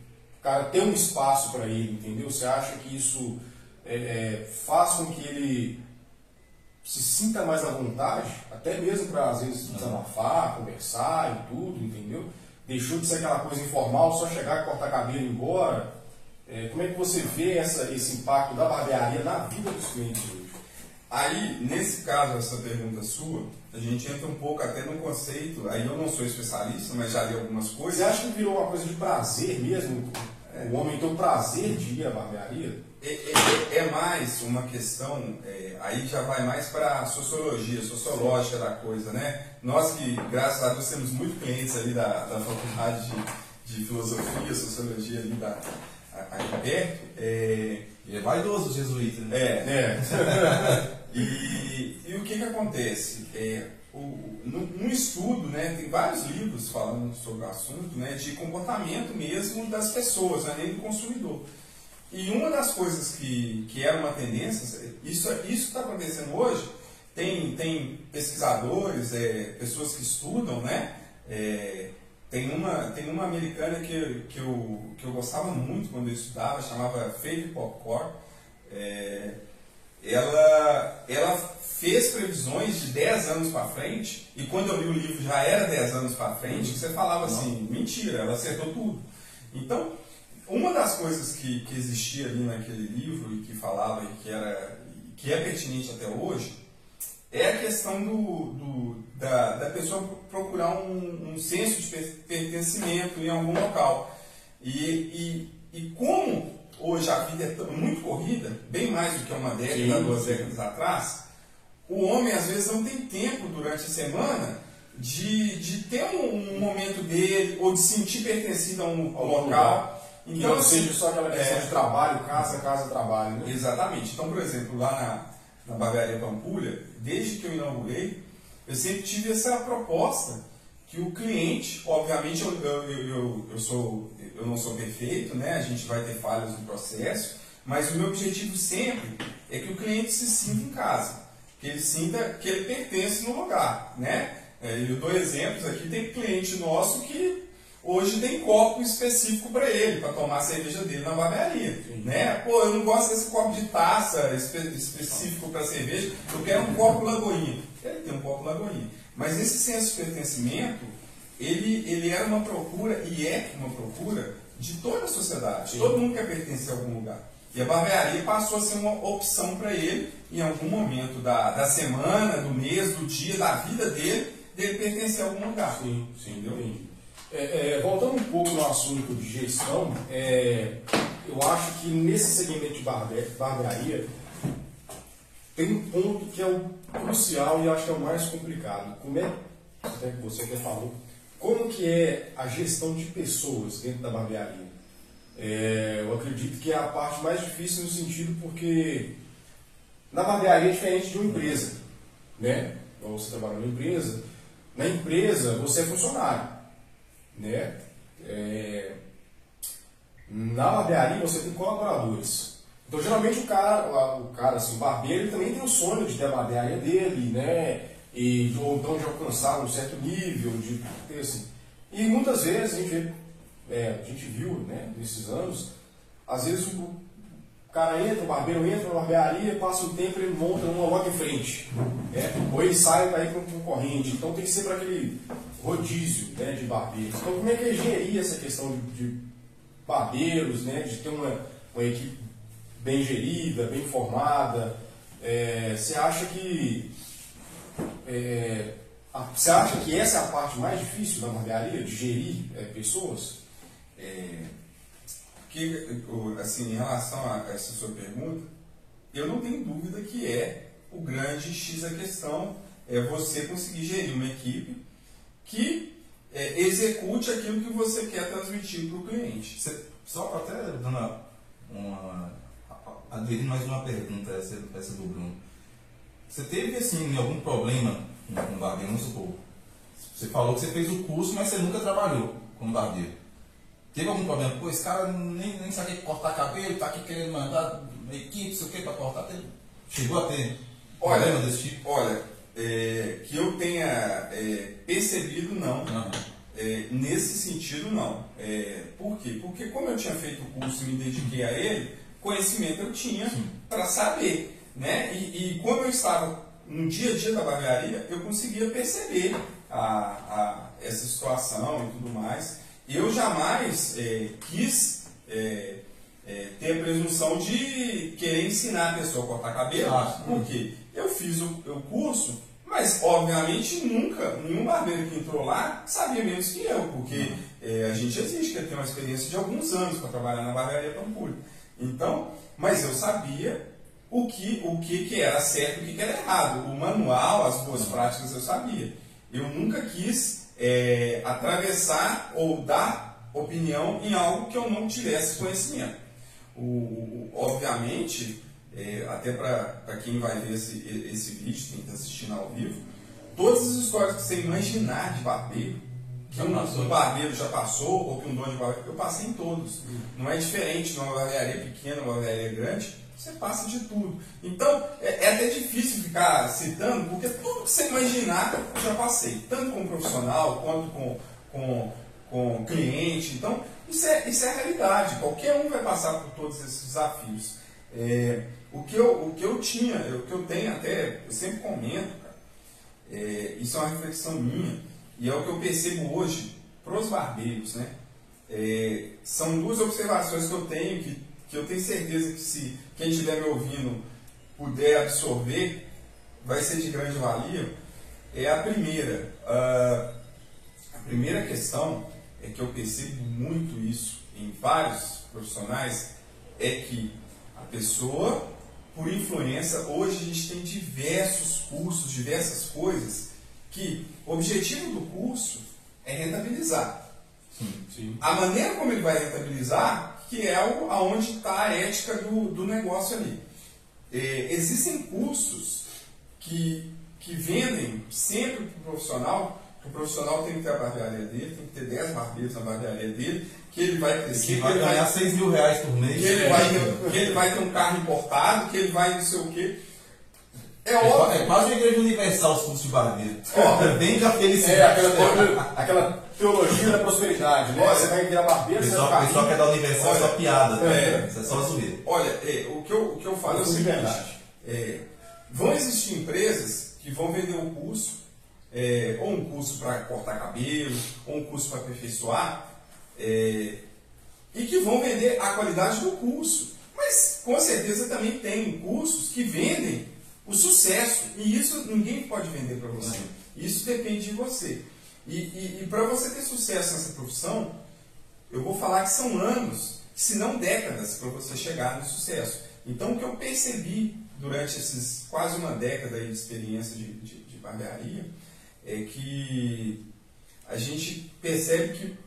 cara ter um espaço para ele, entendeu? Você acha que isso é, é, faz com que ele se sinta mais à vontade, até mesmo para às vezes desabafar, conversar e tudo, entendeu? Deixou de ser aquela coisa informal, só chegar, cortar cabelo e ir embora. É, como é que você vê essa, esse impacto da barbearia na vida dos clientes hoje? Aí, nesse caso, essa pergunta sua, a gente entra um pouco até no conceito, aí eu não sou especialista, mas já li algumas coisas. Você acha que virou uma coisa de prazer mesmo? O homem tem o prazer de ir à barbearia? É, é- é mais uma questão, é, aí já vai mais para a sociologia, sociológica da coisa, né? Nós que, graças a Deus, temos muitos clientes ali da, da faculdade de, de filosofia, sociologia ali da, a- aqui perto, é, Ele é vaidoso, o jesuíta, né? é, É. E, e o que, que acontece? É, o, num, estudo, né, tem vários livros falando sobre o assunto, né, de comportamento mesmo das pessoas, né, nem do consumidor. E uma das coisas que, que era uma tendência, isso isso está acontecendo hoje, tem, tem pesquisadores, é, pessoas que estudam, né? é, tem, uma, tem uma americana que, que, eu, que eu gostava muito quando eu estudava, chamava Faith Popcorn. É, ela, ela fez previsões de 10 anos para frente, e quando eu li o livro já era 10 anos para frente, que você falava assim, mentira, ela acertou tudo. Então, uma das coisas que, que existia ali naquele livro e que falava e que, era, que é pertinente até hoje, é a questão do, do- da, da pessoa procurar um, um senso de per- pertencimento em algum local. E, e, e como hoje a vida é muito corrida, bem mais do que uma década, Sim, duas décadas atrás, o homem às vezes não tem tempo durante a semana de, de ter um, um momento dele ou de sentir pertencido a um, a Algum local. Então, não assim, seja só aquela questão é, de trabalho, casa, casa, trabalho. Né? Exatamente. Então, por exemplo, lá na, na Barbearia Pampulha, desde que eu inaugurei, eu sempre tive essa proposta que o cliente, obviamente eu, eu, eu, eu sou, eu não sou perfeito, né? a gente vai ter falhas no processo, mas o meu objetivo sempre é que o cliente se sinta em casa, que ele sinta que ele pertence no lugar. Né? É, Eu dou exemplos aqui, tem cliente nosso que hoje tem copo específico para ele, para tomar a cerveja dele na barbearia. Né? Pô, eu não gosto desse copo de taça espe- específico para cerveja, eu quero um copo lagoinha. Ele tem um copo lagoinha. Mas esse senso de pertencimento, ele, ele era uma procura, e é uma procura, de toda a sociedade. Sim. Todo mundo quer pertencer a algum lugar. E a barbearia passou a ser uma opção para ele, em algum momento da, da semana, do mês, do dia, da vida dele, dele pertencer a algum lugar. Sim, sim, entendi. É, é, voltando um pouco no assunto de gestão, é, eu acho que nesse segmento de barbe barbearia tem um ponto que é o crucial e acho que é o mais complicado. Como é, até que você até falou, como que é a gestão de pessoas dentro da barbearia? É, eu acredito que é a parte mais difícil no sentido porque na barbearia é diferente de uma empresa, né? Ou você trabalha numa empresa, na empresa você é funcionário, né? É, na barbearia você tem colaboradores. Então geralmente o cara, o cara assim, o barbeiro, ele também tem o sonho de ter a barbearia dele, né? E, ou então de alcançar um certo nível, de ter assim. E muitas vezes a gente, é, a gente viu, né, nesses anos, às vezes o cara entra, o barbeiro entra na barbearia, passa um tempo ele monta uma logo em frente. né? Ou ele sai para ir para um concorrente. Então tem que ser para aquele rodízio né, de barbeiros. Então como é que é gerir essa questão de, de barbeiros, né, de ter uma, uma equipe bem gerida, bem formada? É, você acha que é, a- você acha que essa é a parte mais difícil da barbearia, de gerir é, pessoas? É, que, assim, em relação a essa sua pergunta, eu não tenho dúvida que é o grande X da questão, é você conseguir gerir uma equipe que é, execute aquilo que você quer transmitir para o cliente. Você, só até dando uma, uma, mais uma pergunta, essa, essa do Bruno. Você teve, assim, algum problema com barbeiro, vamos supor? Você falou que você fez o curso, mas você nunca trabalhou como barbeiro. Teve algum problema? Pô, esse cara nem, nem sabe cortar cabelo, tá aqui querendo mandar uma equipe, sei o que, pra cortar. Teve- Chegou a ter Olha, problema desse tipo? Olha, é, que eu tenha é, percebido, não. Aham. É, nesse sentido, não. É, por quê? Porque como eu tinha feito o curso e me dediquei a ele, conhecimento eu tinha para saber. Né? E, e como eu estava no dia a dia da barbearia, eu conseguia perceber a, a- essa situação e tudo mais. Eu jamais é, quis é, é, ter a presunção de querer ensinar a pessoa a cortar cabelo, Ah, porque eu fiz o, o curso, mas obviamente nunca, nenhum barbeiro que entrou lá sabia menos que eu, porque é, a gente exige que tenha uma experiência de alguns anos para trabalhar na barbearia Pampulha. Então, mas eu sabia o que, o que, que era certo e o que, que era errado. O manual, as boas práticas eu sabia. Eu nunca quis é, atravessar ou dar opinião em algo que eu não tivesse conhecimento. O, o obviamente, é, até para quem vai ver esse, esse vídeo, quem está assistindo ao vivo, todas as histórias que você imaginar de barbeiro, que um, um, barbeiro já passou, ou que um dono de barbeiro, eu passei em todos. Hum. Não é diferente numa barbearia pequena, uma barbearia grande, você passa de tudo. Então, é, é, até difícil ficar citando, porque tudo que você imaginar eu já passei, tanto como profissional quanto com, com, com cliente. Então, isso é, isso é a realidade. Qualquer um vai passar por todos esses desafios. É, o, que eu, o que eu tinha, o que eu tenho até, eu sempre comento, cara, é, isso é uma reflexão minha, e é o que eu percebo hoje para os barbeiros. Né? É, são duas observações que eu tenho que que eu tenho certeza que se quem estiver me ouvindo puder absorver, vai ser de grande valia, é a primeira. Uh, a primeira questão é que eu percebo muito isso em vários profissionais, é que a pessoa, por influência, hoje a gente tem diversos cursos, diversas coisas, que o objetivo do curso é rentabilizar. Sim, sim. A maneira como ele vai rentabilizar que é o, aonde está a ética do, do negócio ali. É, existem cursos que, que vendem sempre para o profissional, o profissional tem que ter a barbearia dele, tem que ter 10 barbeiros na barbearia dele, que ele vai crescer. Que vai que ganhar vai, 6 mil reais por mês. Que ele, vai, que ele vai ter um carro importado, que ele vai não sei o quê. É, é óbvio. É quase a igreja universal os cursos de barbeiro. Vende a felicidade. É, aquela, aquela teologia da prosperidade, né? Você vai virar barbeiro, você vai pessoal que é da universal é só piada, é, é só zoeira. Olha, é, o, que eu, o que eu falo é o seguinte: é, vão existir empresas que vão vender um curso, é, ou um curso para cortar cabelo, ou um curso para aperfeiçoar, é, e que vão vender a qualidade do curso. Mas com certeza também tem cursos que vendem o sucesso, e isso ninguém pode vender para você. Isso depende de você. E, e, e para você ter sucesso nessa profissão, eu vou falar que são anos, se não décadas, para você chegar no sucesso. Então, o que eu percebi durante esses quase uma década de experiência de, de, de barbearia é que a gente percebe que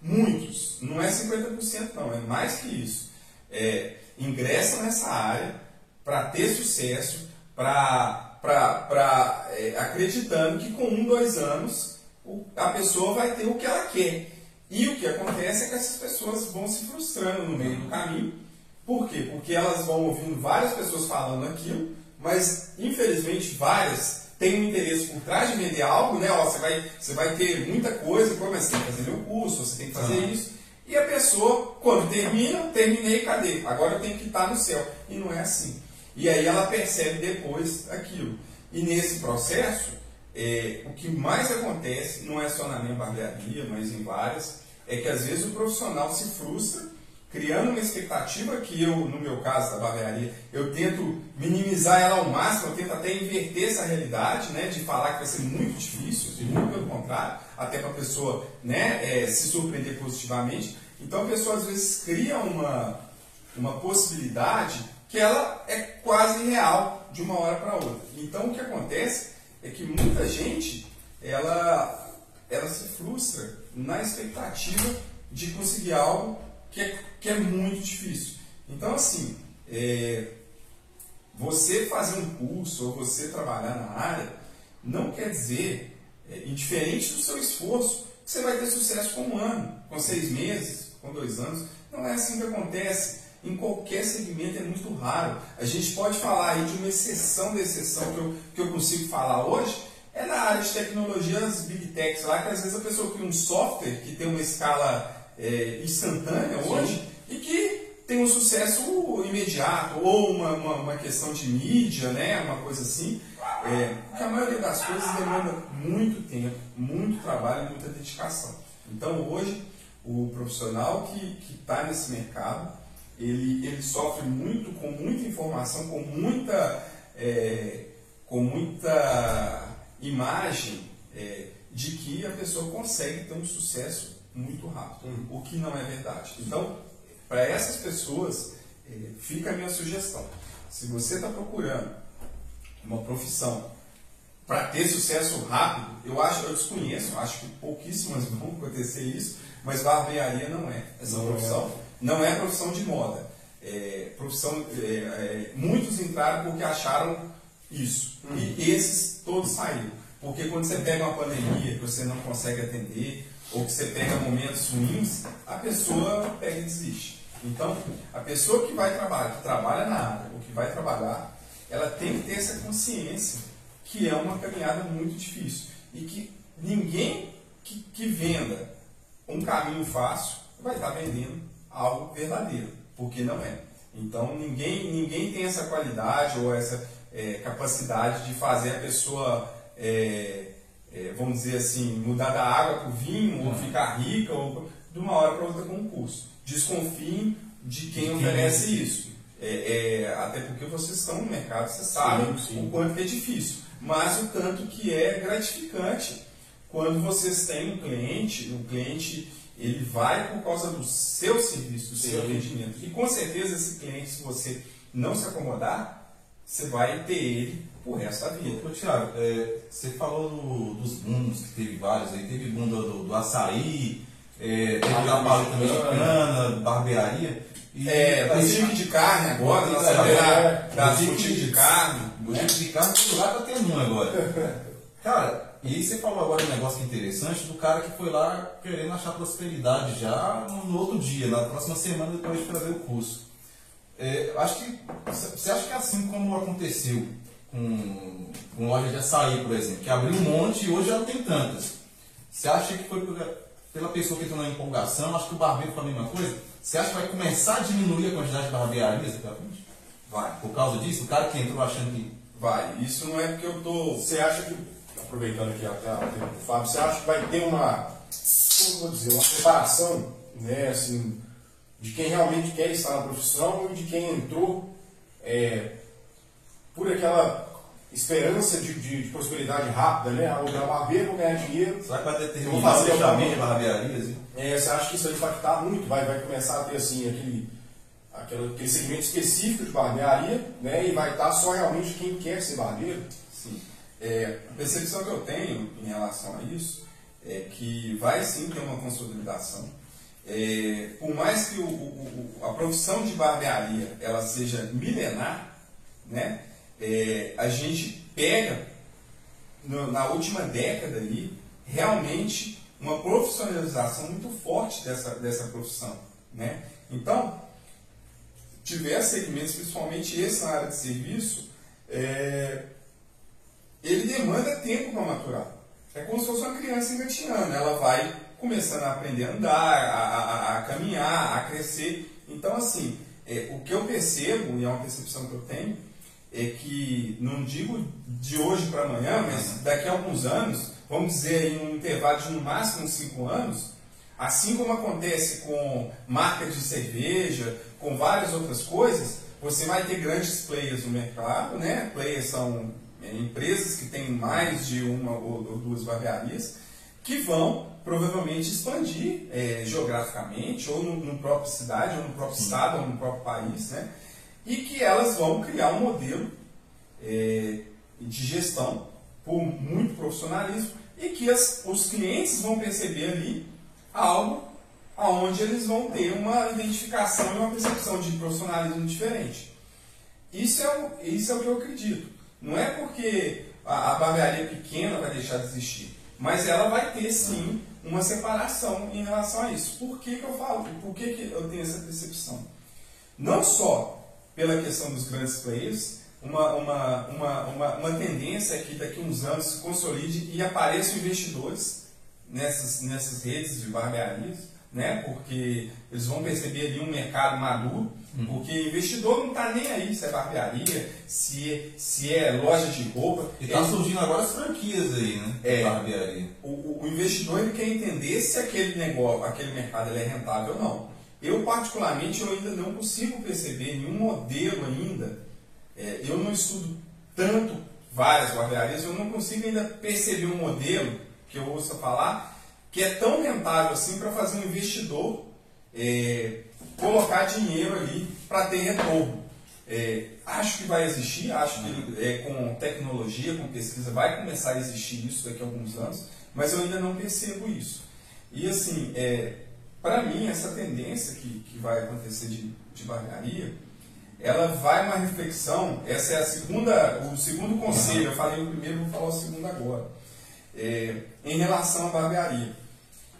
muitos, não é 50% não, é mais que isso, é, ingressam nessa área para ter sucesso, para é, acreditando que com um, dois anos a pessoa vai ter o que ela quer. E o que acontece é que essas pessoas vão se frustrando no meio do caminho. Por quê? Porque elas vão ouvindo várias pessoas falando aquilo, mas infelizmente várias têm um interesse por trás de vender algo, né? Ó, você, vai, você vai ter muita coisa, pô, mas você tem que fazer meu curso, você tem que fazer uhum. isso. E a pessoa, quando termina, terminei, cadê? Agora eu tenho que estar no céu. E não é assim. E aí ela percebe depois aquilo. E nesse processo, é, o que mais acontece, não é só na minha barbearia, mas em várias, é que às vezes o profissional se frustra, criando uma expectativa que eu, no meu caso da barbearia, eu tento minimizar ela ao máximo, eu tento até inverter essa realidade, né, de falar que vai ser muito difícil, muito pelo contrário, até para a pessoa né, é, se surpreender positivamente. Então a pessoa às vezes cria uma, uma possibilidade que ela é quase real de uma hora para outra. Então o que acontece é que muita gente ela, ela se frustra na expectativa de conseguir algo que é, que é muito difícil. Então, assim, é, você fazer um curso ou você trabalhar na área não quer dizer, é, indiferente do seu esforço, que você vai ter sucesso com um ano, com seis meses, com dois anos. Não é assim que acontece em qualquer segmento é muito raro. A gente pode falar aí de uma exceção da exceção que eu, que eu consigo falar hoje, é na área de tecnologia, as big techs lá, que às vezes a pessoa cria um software que tem uma escala é, instantânea Sim. hoje e que tem um sucesso imediato, ou uma, uma, uma, questão de mídia, né, uma coisa assim, é, porque a maioria das coisas demanda muito tempo, muito trabalho, muita dedicação. Então hoje o profissional que está nesse mercado, ele, ele sofre muito com muita informação, com muita, é, com muita imagem é, de que a pessoa consegue ter um sucesso muito rápido, Hum. o que não é verdade. Então, para essas pessoas, eh, fica a minha sugestão. Se você está procurando uma profissão para ter sucesso rápido, eu acho, eu desconheço, acho que pouquíssimas vão acontecer isso, mas barbearia não é essa Não profissão. Não é profissão de moda. É, profissão, é, é, muitos entraram porque acharam isso. E esses todos saíram. Porque quando você pega uma pandemia que você não consegue atender, ou que você pega momentos ruins, a pessoa pega e desiste. Então, a pessoa que vai trabalhar, que trabalha na área, ou que vai trabalhar, ela tem que ter essa consciência que é uma caminhada muito difícil. E que ninguém que, que venda um caminho fácil vai estar vendendo algo verdadeiro, porque não é. Então ninguém, ninguém tem essa qualidade ou essa é, capacidade de fazer a pessoa, é, é, vamos dizer assim, mudar da água para o vinho, ou ficar rica, ou de uma hora para outra com um curso. Desconfiem de quem oferece é. isso. É, é, até porque vocês estão no mercado, vocês sabem Sim, sim. o quanto é difícil, mas o tanto que é gratificante quando vocês têm um cliente, o cliente ele vai por causa do seu serviço, do seu atendimento. E com certeza esse cliente, se você não se acomodar, você vai ter ele o resto da vida. Ô, Thiago, é, você falou do- dos booms, que teve vários aí. Teve boom do, do, do açaí, é, teve da paleta mexicana, barbearia. E É, boutique de carne agora, nós É, é, boutique de de- carne. né? Boutique de carne, todo lugar tá tendo um agora. Cara, e aí você falou agora um negócio interessante do cara que foi lá querendo achar prosperidade já no outro dia, na próxima semana depois de fazer o curso. É, acho que você acha que é assim como aconteceu com, com loja de açaí, por exemplo, que abriu um monte e hoje já não tem tantas. Você acha que foi pela, pela pessoa que entrou na empolgação? Acho que o barbeiro foi a mesma coisa. Você acha que vai começar a diminuir a quantidade de barbearias daqui a frente? Vai, Por causa disso, o cara que entrou achando que vai. Isso não é porque eu tô. Você acha que, aproveitando aqui até a pergunta do Fábio, você acha que vai ter uma, como vou dizer, uma preparação, né, assim, de quem realmente quer estar na profissão e de quem entrou é, por aquela esperança de, de- de prosperidade rápida, né? Ah, vou virar barbeiro, vou ganhar dinheiro. Será que vai vou determinar o fazer fechamento de barbearias? hein? É, você acha que isso vai impactar muito? Vai, vai começar a ter assim aquele, aquele, aquele segmento específico de barbearia, né? E vai estar só realmente quem quer ser barbeiro? Sim. É, a percepção que eu tenho em relação a isso é que vai sim ter uma consolidação. É, por mais que o- o- a profissão de barbearia ela seja milenar, né, é, a gente pega no- na última década aí realmente uma profissionalização muito forte dessa, dessa profissão. Né? Então, diversos segmentos, principalmente esse na área de serviço, é, ele demanda tempo para maturar. É como se fosse uma criança engatinhando. Ela vai começando a aprender a andar, a, a- a- caminhar, a crescer. Então, assim, é, o que eu percebo, e é uma percepção que eu tenho, é que, não digo de hoje para amanhã, mas daqui a alguns anos, vamos dizer em um intervalo de no máximo uns 5 anos, assim como acontece com marca de cerveja, com várias outras coisas, você vai ter grandes players no mercado, né? Players são empresas que têm mais de uma ou, duas barbearias, que vão provavelmente expandir é, geograficamente, ou no, próprio cidade, ou no próprio estado, ou no próprio país, né? E que elas vão criar um modelo é, de gestão por muito profissionalismo e que as- os clientes vão perceber ali algo aonde eles vão ter uma identificação e uma percepção de profissionalismo diferente. Isso é o, isso é o que eu acredito. Não é porque a, a barbearia pequena vai deixar de existir, mas ela vai ter sim uma separação em relação a isso. Por que, que eu falo? Por que, que eu tenho essa percepção? Não só pela questão dos grandes players, uma, uma, uma, uma, uma tendência é que daqui a uns anos se consolide e apareçam investidores nessas, nessas redes de barbearias, né? porque eles vão perceber ali um mercado maduro, porque investidor não está nem aí se é barbearia, se é, se é loja de roupa. E tá Ele- surgindo agora as franquias aí, né? É. Barbearia. o, o- o investidor ele quer entender se aquele negócio, aquele mercado ele é rentável ou não. Eu particularmente eu ainda não consigo perceber nenhum modelo ainda. é, eu não estudo tanto várias barbearias, eu não consigo ainda perceber um modelo que eu ouça falar que é tão rentável assim para fazer um investidor é, colocar dinheiro ali para ter retorno. É, acho que vai existir, acho que é, com tecnologia, com pesquisa, vai começar a existir isso daqui a alguns anos, mas eu ainda não percebo isso. E assim, é, para mim, essa tendência que, que vai acontecer de, de barbearia, ela vai uma reflexão, essa é a segunda, o segundo conselho, eu falei o primeiro, vou falar o segundo agora, é, em relação à barbearia.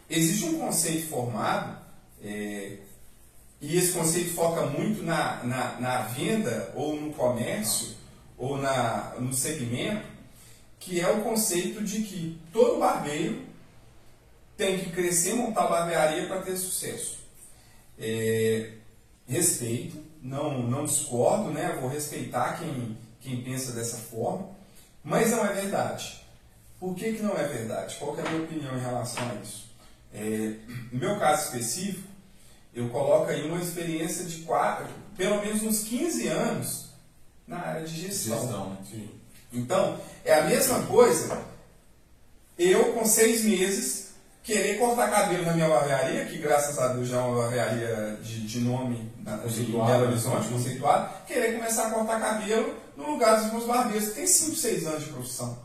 Existe um conceito formado, é, e esse conceito foca muito na, na, na, venda, ou no comércio, ou na, no segmento, que é o conceito de que todo barbeiro tem que crescer, montar barbearia para ter sucesso. É, respeito, não, não discordo, né? vou respeitar quem, quem pensa dessa forma, mas não é verdade. Por que, que não é verdade? Qual é a minha opinião em relação a isso? É, no meu caso específico, eu coloco aí uma experiência de quatro, pelo menos uns 15 anos na área de gestão. gestão né? Então, é a mesma coisa, eu com seis meses querer cortar cabelo na minha barbearia, que graças a Deus já é uma barbearia de, de nome na, em Belo Horizonte, conceituado, querer começar a cortar cabelo no lugar dos meus barbeiros, que tem 5, 6 anos de profissão.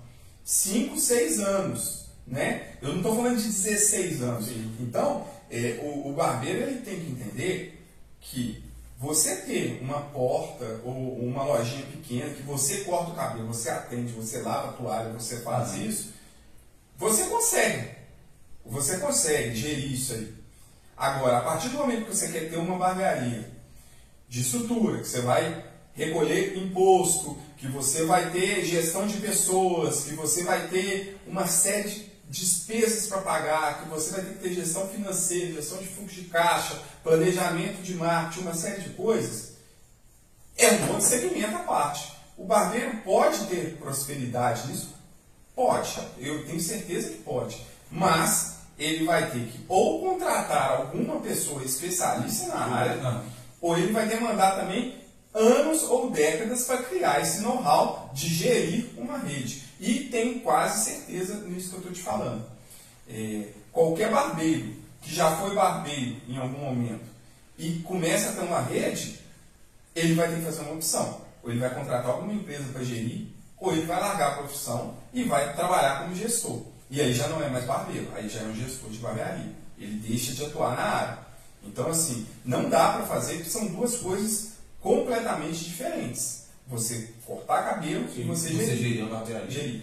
5, 6 anos. Né? Eu não estou falando de 16 anos. Sim. Então, é, o, o barbeiro ele tem que entender que você ter uma porta ou uma lojinha pequena que você corta o cabelo, você atende, você lava a toalha, você faz uhum. isso, você consegue. Você consegue gerir isso aí. Agora, a partir do momento que você quer ter uma barbearia de estrutura, que você vai recolher imposto, que você vai ter gestão de pessoas, que você vai ter uma série de despesas para pagar, que você vai ter que ter gestão financeira, gestão de fluxo de caixa, planejamento de marketing, uma série de coisas, é um outro segmento à parte. O barbeiro pode ter prosperidade nisso? Pode, eu tenho certeza que pode. Mas ele vai ter que ou contratar alguma pessoa especialista na área, ou ele vai demandar também anos ou décadas para criar esse know-how de gerir uma rede. E tenho quase certeza nisso que eu estou te falando. É, qualquer barbeiro que já foi barbeiro em algum momento e começa a ter uma rede, ele vai ter que fazer uma opção. Ou ele vai contratar alguma empresa para gerir, ou ele vai largar a profissão e vai trabalhar como gestor. E aí já não é mais barbeiro, aí já é um gestor de barbearia. Ele deixa de atuar na área. Então, assim, não dá para fazer, porque são duas coisas completamente diferentes. Você cortar cabelo Sim, e você, você gerir. gerir. Gerir.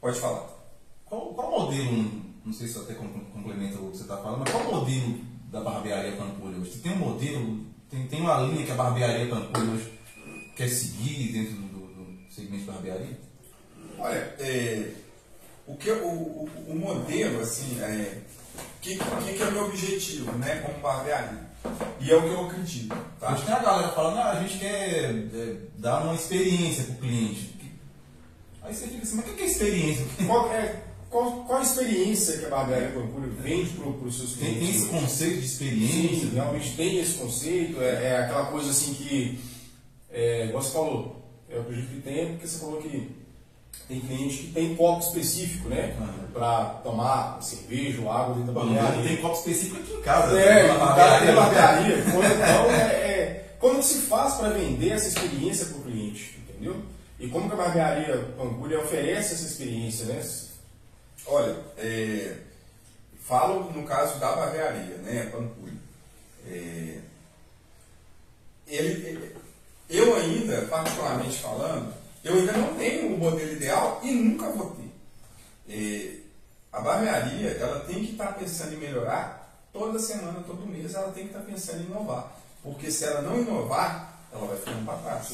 Pode falar. Qual, qual modelo, não sei se até complementa o que você está falando, mas qual modelo da barbearia Pampulha hoje? Tem um modelo, tem, tem uma linha que a barbearia Pampulha hoje quer seguir dentro do, do, segmento de barbearia? Olha, é, o, que, o, o, o modelo, assim, é, que, que, que, é o meu objetivo, né, como barbearia? E é o que eu acredito. Tá? Hoje tem a galera falando, ah, a gente quer é, dar uma experiência para o cliente. Aí você fica assim, mas o que é experiência? Qual, é, qual, qual a experiência que a barbearia Pampulha vende para os seus clientes? Tem, tem esse conceito de experiência? Sim, realmente tem esse conceito. É, é aquela coisa assim que, é, você falou, eu acredito que tem, porque você falou que tem cliente que tem copo específico, né? Uhum. Para tomar cerveja ou água dentro da barbearia. Tem copo específico aqui em casa. É, na barbearia. Na barbearia. então, é, é, como se faz para vender essa experiência para o cliente, entendeu? E como que a barbearia Pampulha oferece essa experiência, né? Olha, é, falo no caso da barbearia, né, Pampulha. É, ele, ele, eu ainda, particularmente falando, eu ainda não tenho um modelo ideal e nunca vou ter. É, a barbearia, ela tem que estar tá pensando em melhorar toda semana, todo mês, ela tem que estar tá pensando em inovar. Porque se ela não inovar, ela vai ficando para trás.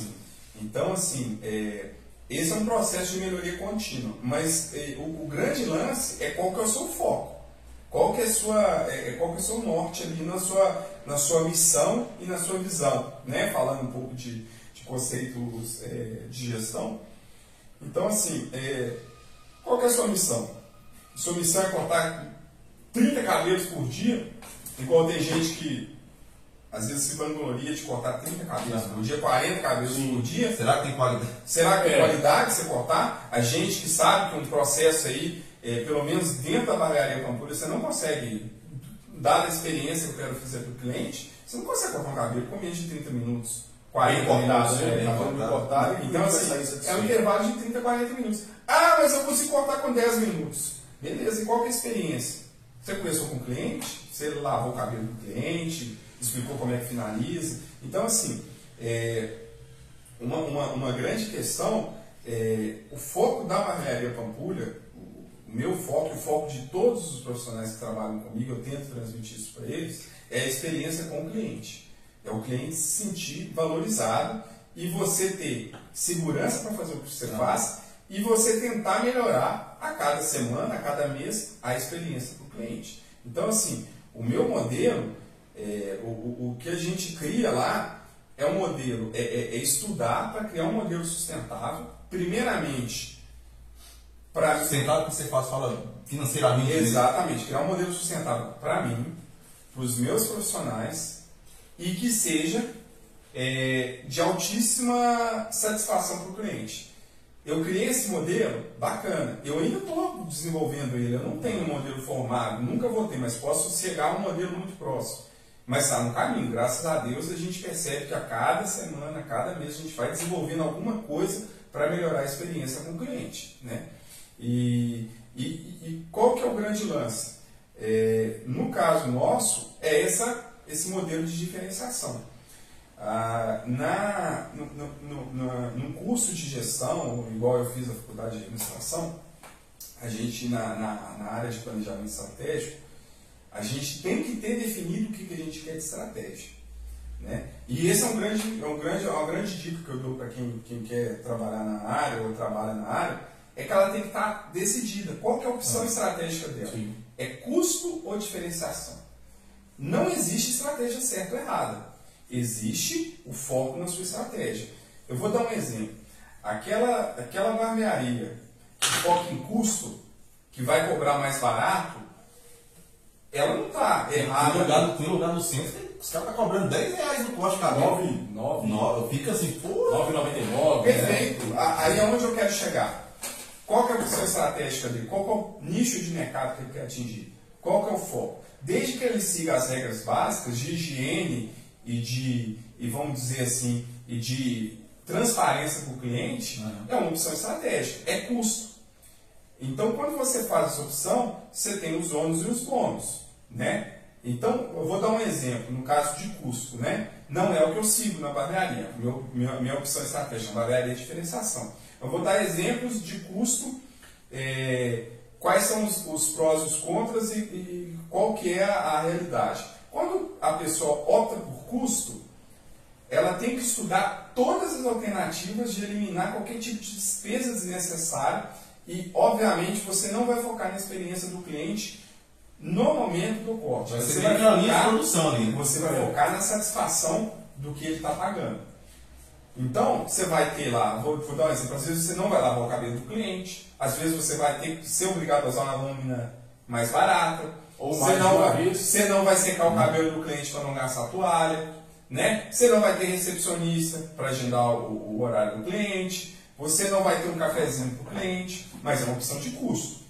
Então, assim, é, esse é um processo de melhoria contínua. Mas é, o, o, grande lance é qual que é o seu foco. Qual que é, sua, é, é, qual que é o seu norte ali na sua, na sua missão e na sua visão. Né? Falando um pouco de, conceitos é, de gestão. Então, assim, é, qual é a sua missão? Sua missão é cortar 30 cabelos por dia, igual tem gente que às vezes se vangloria de cortar 30 cabelos por dia, 40 cabelos por dia. Será que tem qualidade? Será que tem é. qualidade você cortar? A gente que sabe que um processo aí é, pelo menos dentro da barbearia Pampulha, você não consegue, dada a experiência que eu quero fazer para o cliente, você não consegue cortar um cabelo com menos de 30 minutos. 40 Bem minutos, cortado, né? né? Bem cortado. cortado. Então, assim, é um intervalo de 30 a 40 minutos. Ah, mas eu consigo cortar com 10 minutos. Beleza, e qual que é a experiência? Você conversou com o cliente, você lavou o cabelo do cliente, explicou como é que finaliza. Então, assim, é, uma, uma, uma grande questão é o foco da barbearia Pampulha, o, meu foco o foco de todos os profissionais que trabalham comigo, eu tento transmitir isso para eles, é a experiência com o cliente. É o cliente se sentir valorizado e você ter segurança para fazer o que você faz e você tentar melhorar a cada semana, a cada mês, a experiência para o cliente. Então, assim, o meu modelo, é, o, o, o que a gente cria lá é um modelo, é, é- é estudar para criar um modelo sustentável, primeiramente para Sustentável que você faz, fala financeiramente. né? Exatamente, criar um modelo sustentável para mim, para os meus profissionais e que seja é, de altíssima satisfação para o cliente. Eu criei esse modelo, bacana. Eu ainda estou desenvolvendo ele, eu não tenho um modelo formado, nunca vou ter, mas posso chegar a um modelo muito próximo. Mas está no caminho, graças a Deus a gente percebe que a cada semana, a cada mês, a gente vai desenvolvendo alguma coisa para melhorar a experiência com o cliente. Né? E, e, e qual que é o grande lance? É, no caso nosso, é essa, esse modelo de diferenciação. Ah, na, no, no, no, na- num curso de gestão, igual eu fiz a faculdade de administração, a gente, na, na, na área de planejamento estratégico, a gente tem que ter definido o que, que a gente quer de estratégia. Né? E esse é, um grande, é, um grande, é uma grande dica que eu dou para quem, quem quer trabalhar na área ou trabalha na área, é que ela tem que estar decidida. Qual que é a opção estratégica dela? Sim. É custo ou diferenciação? Não existe estratégia certa ou errada. Existe o foco na sua estratégia. Eu vou dar um exemplo. Aquela, aquela barbearia que foca em custo, que vai cobrar mais barato, ela não está Tem errada. lugar, tem lugar no centro que os caras estão cobrando 10 reais no corte cabelo. 9, 9, No- Fica assim, pô. 9,99. Perfeito. A- Aí é onde eu quero chegar. Qual que é a opção estratégica dele? Qual que é o nicho de mercado que ele quer atingir? Qual que é o foco? Desde que ele siga as regras básicas de higiene e de, e vamos dizer assim, e de transparência para o cliente, Uhum. é uma opção estratégica, é custo. Então, quando você faz essa opção, você tem os ônus e os bônus, né? Então, eu vou dar um exemplo, no caso de custo, né? Não é o que eu sigo na barbearia, meu, minha, minha opção estratégica, na barbearia é diferenciação. Eu vou dar exemplos de custo, é, quais são os, os prós e os contras e, e qual que é a, a realidade. Quando a pessoa opta por custo, ela tem que estudar todas as alternativas de eliminar qualquer tipo de despesa desnecessária e, obviamente, você não vai focar na experiência do cliente no momento do corte. Você ser vai focar- produção né? você vai focar na satisfação do que ele está pagando. Então, você vai ter lá, vou, vou dar um exemplo, às vezes você não vai lavar o cabelo do cliente, às vezes você vai ter que ser obrigado a usar uma lâmina mais barata, Ou você, não vai, vez. você não vai secar o cabelo do cliente para não gastar toalha, né? você não vai ter recepcionista para agendar o, o horário do cliente, você não vai ter um cafezinho para o cliente, mas é uma opção de custo.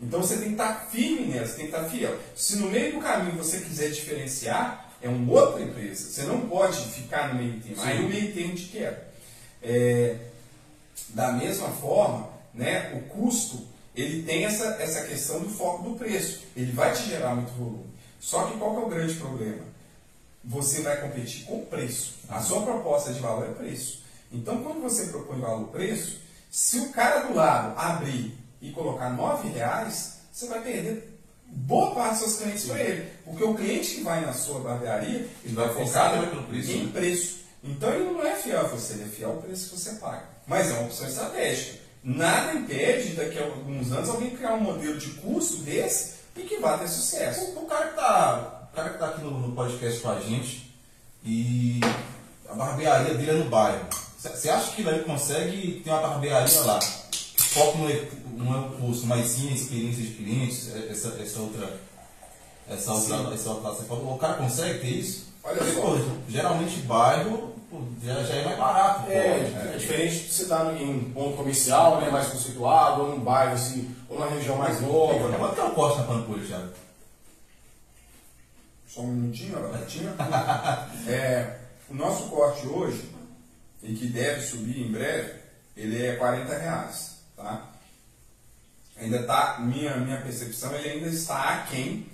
Então você tem que estar firme nela, você tem que estar fiel. Se no meio do caminho você quiser diferenciar, é uma outra empresa. Você não pode ficar no meio termo. Aí o meio termo te quebra. É, da mesma forma, né, o custo ele tem essa, essa questão do foco do preço. Ele vai te gerar muito volume. Só que qual que é o grande problema? Você vai competir com preço. A sua proposta de valor é preço. Então, quando você propõe valor-preço, se o cara do lado abrir e colocar R$ reais, você vai perder boa parte dos seus clientes para ele. Porque o cliente que vai na sua barbearia, ele vai Focar preço, em né? preço. Então ele não é fiel a você, ele é fiel ao preço que você paga. Mas é uma opção estratégica. Nada impede daqui a alguns anos alguém criar um modelo de custo desse e que vá ter sucesso. O, o cara que tá, o cara que tá aqui no, no podcast com a gente e a barbearia dele é no bairro. Você acha que ele consegue ter uma barbearia lá? Foco não é, não é o custo, mas sim a experiência de clientes, é- essa, essa outra. Essa outra, Sim. essa outra falou, o cara consegue ter isso? Olha só. pô, geralmente bairro pô, já, já é mais barato. pô. É, é diferente de você estar em um ponto comercial, né, mais conceituado, ou num bairro assim, ou numa região mais nova. Quanto que é o corte na pampulha, Thiago? Só um minutinho, ó, tinha. é, o nosso corte hoje, e que deve subir em breve, ele é 40 reais. Tá? Ainda está, minha, minha percepção, ele ainda está aquém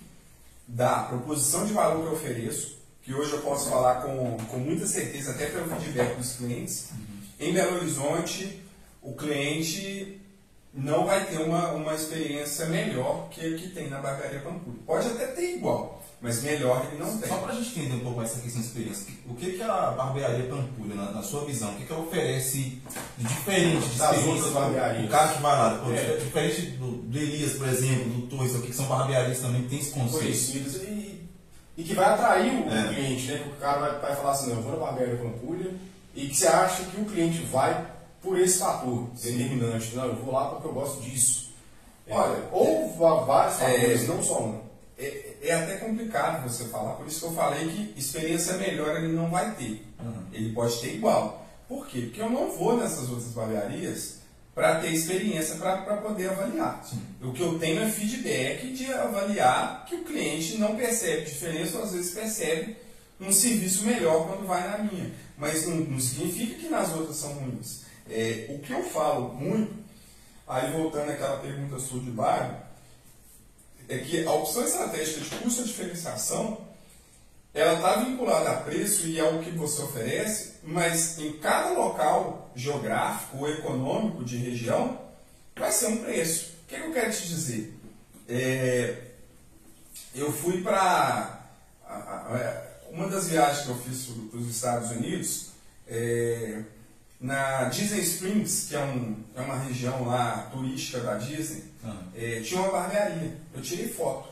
da proposição de valor que eu ofereço, que hoje eu posso falar com, com muita certeza, até pelo feedback dos clientes. Em Belo Horizonte, o cliente não vai ter uma, uma experiência melhor que a que tem na barbearia Pampulha. Pode até ter igual, mas melhor ele não tem. Só para a gente entender um pouco mais essa questão de experiência, o que, que a barbearia Pampulha, na, na sua visão, o que, que ela oferece de diferente de Das outras barbearias? O lá, pô, É. diferente do, do Elias, por exemplo, do Torres, que são barbearias também que tem esse conceito. conhecidos e, e que vai atrair o É. cliente, né? Que o cara vai, vai falar assim, não, eu vou na barbearia Pampulha e que você acha que o cliente vai por esse fator determinante. Não, eu vou lá porque eu gosto disso. É, Olha, ou va- vários é, fatores, não só um. É, é até complicado você falar, por isso que eu falei que experiência melhor ele não vai ter. Uhum. Ele pode ter igual. Por quê? Porque eu não vou nessas outras barbearias para ter experiência para poder avaliar. O que eu tenho é feedback de avaliar que o cliente não percebe diferença, ou às vezes percebe um serviço melhor quando vai na minha. Mas não, não significa que nas outras são ruins. É, o que eu falo muito, aí voltando àquela pergunta sua de bairro, é que a opção estratégica de custo e diferenciação ela está vinculada a preço e ao que você oferece, mas em cada local geográfico ou econômico de região vai ser um preço. O que, que eu quero te dizer? É, eu fui para uma das viagens que eu fiz para os Estados Unidos, é, na Disney Springs, que é, um, é uma região lá turística da Disney, Ah. é, tinha uma barbearia. Eu tirei foto.